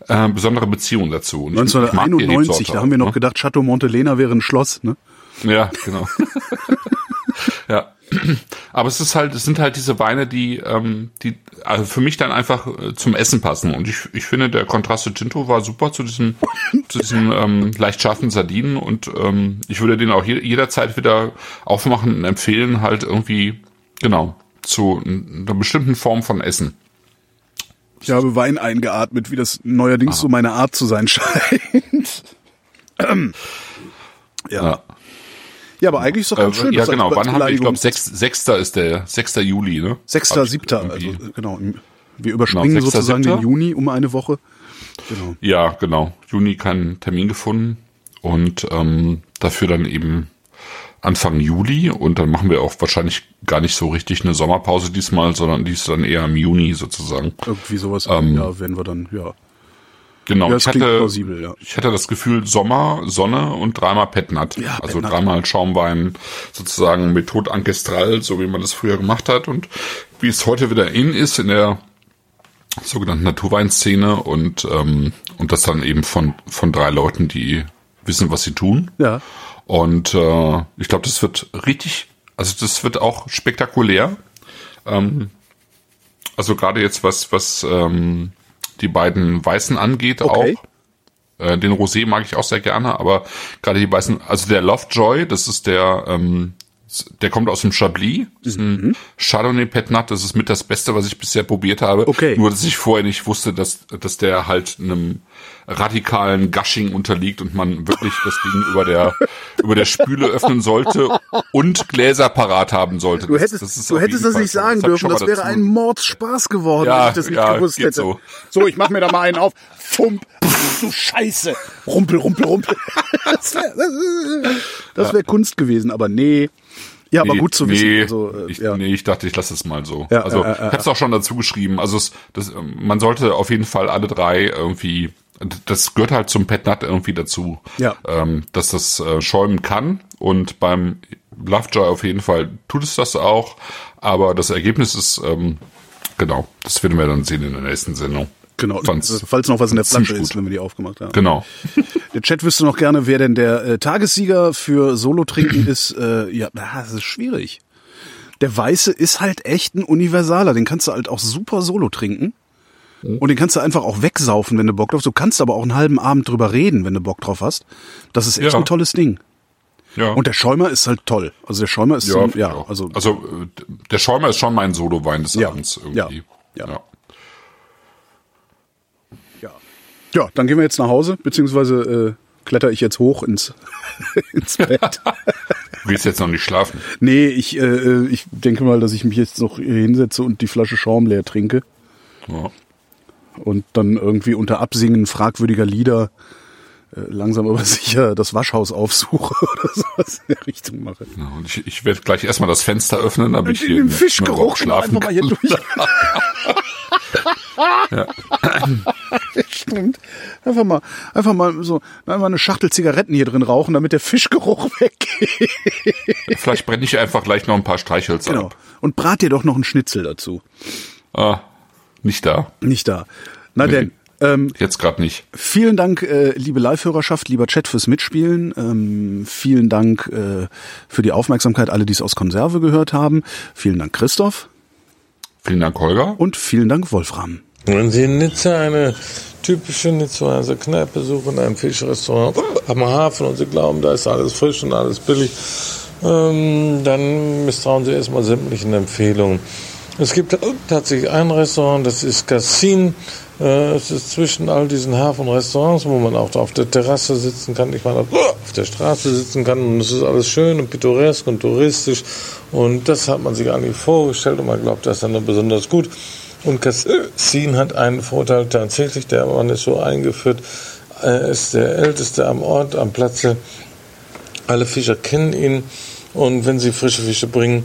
Speaker 4: äh, besondere Beziehung dazu. Und ich- ich mag die
Speaker 3: 1991,
Speaker 4: Rebsorte
Speaker 3: da haben wir noch
Speaker 4: ne?
Speaker 3: gedacht, Chateau Montelena wäre ein Schloss, ne?
Speaker 4: Ja, genau. ja. Aber es ist halt, es sind halt diese Weine, die, ähm, die also für mich dann einfach äh, zum Essen passen. Und ich, ich finde, der Contraste Tinto war super zu diesem, zu diesem ähm, leicht scharfen Sardinen und ähm, ich würde den auch je, jederzeit wieder aufmachen und empfehlen, halt irgendwie, genau, zu einer bestimmten Form von Essen.
Speaker 3: Ich habe Wein eingeatmet, wie das neuerdings so meine Art zu sein scheint. Ja.
Speaker 4: Ja.
Speaker 3: Ja, aber eigentlich ist doch ganz
Speaker 4: Äh,
Speaker 3: schön.
Speaker 4: ja,
Speaker 3: das als-
Speaker 4: genau. Wann haben wir, ich glaube, sechs, sechster ist der, 6. Juli, ne?
Speaker 3: Sechster,
Speaker 4: Hab ich
Speaker 3: siebter, also
Speaker 4: irgendwie-
Speaker 3: genau. Wir überspringen
Speaker 4: Genau, sechster,
Speaker 3: sozusagen
Speaker 4: siebter.
Speaker 3: den Juni um eine Woche. Genau.
Speaker 4: Ja, genau. Juni keinen Termin gefunden und ähm, dafür dann eben Anfang Juli und dann machen wir auch wahrscheinlich gar nicht so richtig eine Sommerpause diesmal, sondern die ist dann eher im Juni sozusagen.
Speaker 3: Irgendwie sowas.
Speaker 4: Ähm,
Speaker 3: ja, werden wir dann, ja.
Speaker 4: Genau.
Speaker 3: Ja,
Speaker 4: ich hatte,
Speaker 3: plausibel, ja.
Speaker 4: ich hatte das Gefühl Sommer, Sonne und dreimal Petnat.
Speaker 3: Ja,
Speaker 4: also
Speaker 3: Petnat.
Speaker 4: dreimal Schaumwein sozusagen Methode Ancestral, so wie man das früher gemacht hat und wie es heute wieder in ist in der sogenannten Naturweinszene und ähm, und das dann eben von von drei Leuten, die wissen, was sie tun.
Speaker 3: Ja.
Speaker 4: Und äh, ich glaube, das wird richtig, also das wird auch spektakulär. Ähm, also gerade jetzt was was ähm, die beiden Weißen angeht
Speaker 3: Okay.
Speaker 4: auch. Äh, den Rosé mag ich auch sehr gerne, aber gerade die weißen, also der Lovejoy, das ist der, ähm, der kommt aus dem Chablis, das ist ein Chardonnay Petnat, das ist mit das Beste, was ich bisher probiert habe.
Speaker 3: Okay.
Speaker 4: Nur, dass ich vorher nicht wusste, dass, dass der halt einem radikalen Gushing unterliegt und man wirklich das Ding über der, über der Spüle öffnen sollte und Gläser parat haben sollte.
Speaker 3: Du hättest,
Speaker 4: ist
Speaker 3: du
Speaker 4: auf
Speaker 3: hättest das nicht sagen
Speaker 4: ich
Speaker 3: dürfen. Das wäre
Speaker 4: dazu-
Speaker 3: ein Mordspaß geworden,
Speaker 4: Ja,
Speaker 3: wenn ich das nicht
Speaker 4: ja,
Speaker 3: gewusst hätte.
Speaker 4: so.
Speaker 3: So. ich mach mir da mal einen auf. Fump, du Scheiße. Rumpel, rumpel, rumpel. Das wäre wär Kunst gewesen, aber nee. Ja, aber
Speaker 4: Nee,
Speaker 3: gut zu
Speaker 4: nee,
Speaker 3: wissen. Also, äh,
Speaker 4: ich,
Speaker 3: ja.
Speaker 4: nee, ich dachte, ich lasse es mal so.
Speaker 3: Ja,
Speaker 4: also
Speaker 3: äh, äh,
Speaker 4: ich habe es auch schon dazu geschrieben. Also es, das, ähm, man sollte auf jeden Fall alle drei irgendwie. Das gehört halt zum Petnat irgendwie dazu,
Speaker 3: Ja.
Speaker 4: ähm, dass das äh, schäumen kann. Und beim Lovejoy auf jeden Fall tut es das auch. Aber das Ergebnis ist ähm, genau. Das werden wir dann sehen in der nächsten Sendung.
Speaker 3: Genau,
Speaker 4: Fand's
Speaker 3: falls noch was in der Flasche ist,
Speaker 4: gut.
Speaker 3: wenn wir die aufgemacht haben.
Speaker 4: Genau.
Speaker 3: Der Chat wüsste noch gerne, wer denn der äh, Tagessieger für Solo-Trinken ist. Äh, ja, na, das ist schwierig. Der Weiße ist halt echt ein Universaler. Den kannst du halt auch super Solo trinken.
Speaker 4: Mhm.
Speaker 3: Und den kannst du einfach auch wegsaufen, wenn du Bock drauf hast. Du kannst aber auch einen halben Abend drüber reden, wenn du Bock drauf hast. Das ist echt
Speaker 4: Ja.
Speaker 3: ein tolles Ding.
Speaker 4: Ja.
Speaker 3: Und der Schäumer ist halt toll. Also der Schäumer ist
Speaker 4: ja,
Speaker 3: so, ja, also,
Speaker 4: also äh, der Schäumer ist schon mein Solo-Wein des
Speaker 3: Ja,
Speaker 4: Abends
Speaker 3: ja,
Speaker 4: irgendwie.
Speaker 3: ja. ja. Ja, dann gehen wir jetzt nach Hause, beziehungsweise äh, kletter ich jetzt hoch ins, ins Bett.
Speaker 4: Du gehst jetzt noch nicht schlafen.
Speaker 3: Nee, ich, äh, ich denke mal, dass ich mich jetzt noch hier hinsetze und die Flasche Schaum leer trinke
Speaker 4: Ja.
Speaker 3: und dann irgendwie unter Absingen fragwürdiger Lieder äh, langsam aber sicher das Waschhaus aufsuche oder sowas in der Richtung mache.
Speaker 4: Ja, und ich, ich werde gleich erstmal das Fenster öffnen, damit ich hier
Speaker 3: den Fischgeruch
Speaker 4: schlafen
Speaker 3: einfach mal hier
Speaker 4: kann.
Speaker 3: durch. Stimmt. Einfach mal, einfach mal so, einfach eine Schachtel Zigaretten hier drin rauchen, damit der Fischgeruch weggeht.
Speaker 4: Vielleicht brenne ich einfach gleich noch ein paar Streichhölzer
Speaker 3: Genau.
Speaker 4: ab.
Speaker 3: Und brat dir doch noch einen Schnitzel dazu.
Speaker 4: Ah, nicht da.
Speaker 3: Nicht da. Na denn, ähm,
Speaker 4: Jetzt gerade nicht.
Speaker 3: Vielen Dank, äh, liebe Live-Hörerschaft, lieber Chat fürs Mitspielen. Ähm, vielen Dank äh, für die Aufmerksamkeit, alle, die es aus Konserve gehört haben. Vielen Dank, Christoph.
Speaker 4: Vielen Dank, Holger.
Speaker 3: Und vielen Dank, Wolfram.
Speaker 5: Wenn Sie in Nizza eine typische Nizzaer Kneipe suchen, ein Fischrestaurant am Hafen und Sie glauben, da ist alles frisch und alles billig, ähm, dann misstrauen Sie erstmal sämtlichen Empfehlungen. Es gibt tatsächlich ein Restaurant, das ist Cassin. Äh, es ist zwischen all diesen Hafenrestaurants, wo man auch auf der Terrasse sitzen kann, ich meine, auf der Straße sitzen kann. Und es ist alles schön und pittoresk und touristisch. Und das hat man sich eigentlich vorgestellt. Und man glaubt, das ist dann besonders gut. Und Cassin hat einen Vorteil tatsächlich, der Mann ist so eingeführt, er ist der Älteste am Ort, am Platze. Alle Fischer kennen ihn. Und wenn sie frische Fische bringen,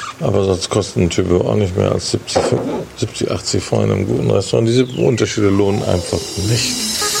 Speaker 5: Aber sonst kosten ein Typ auch nicht mehr als 70, 70 80 Franc in einem guten Restaurant. Diese Unterschiede lohnen einfach nicht.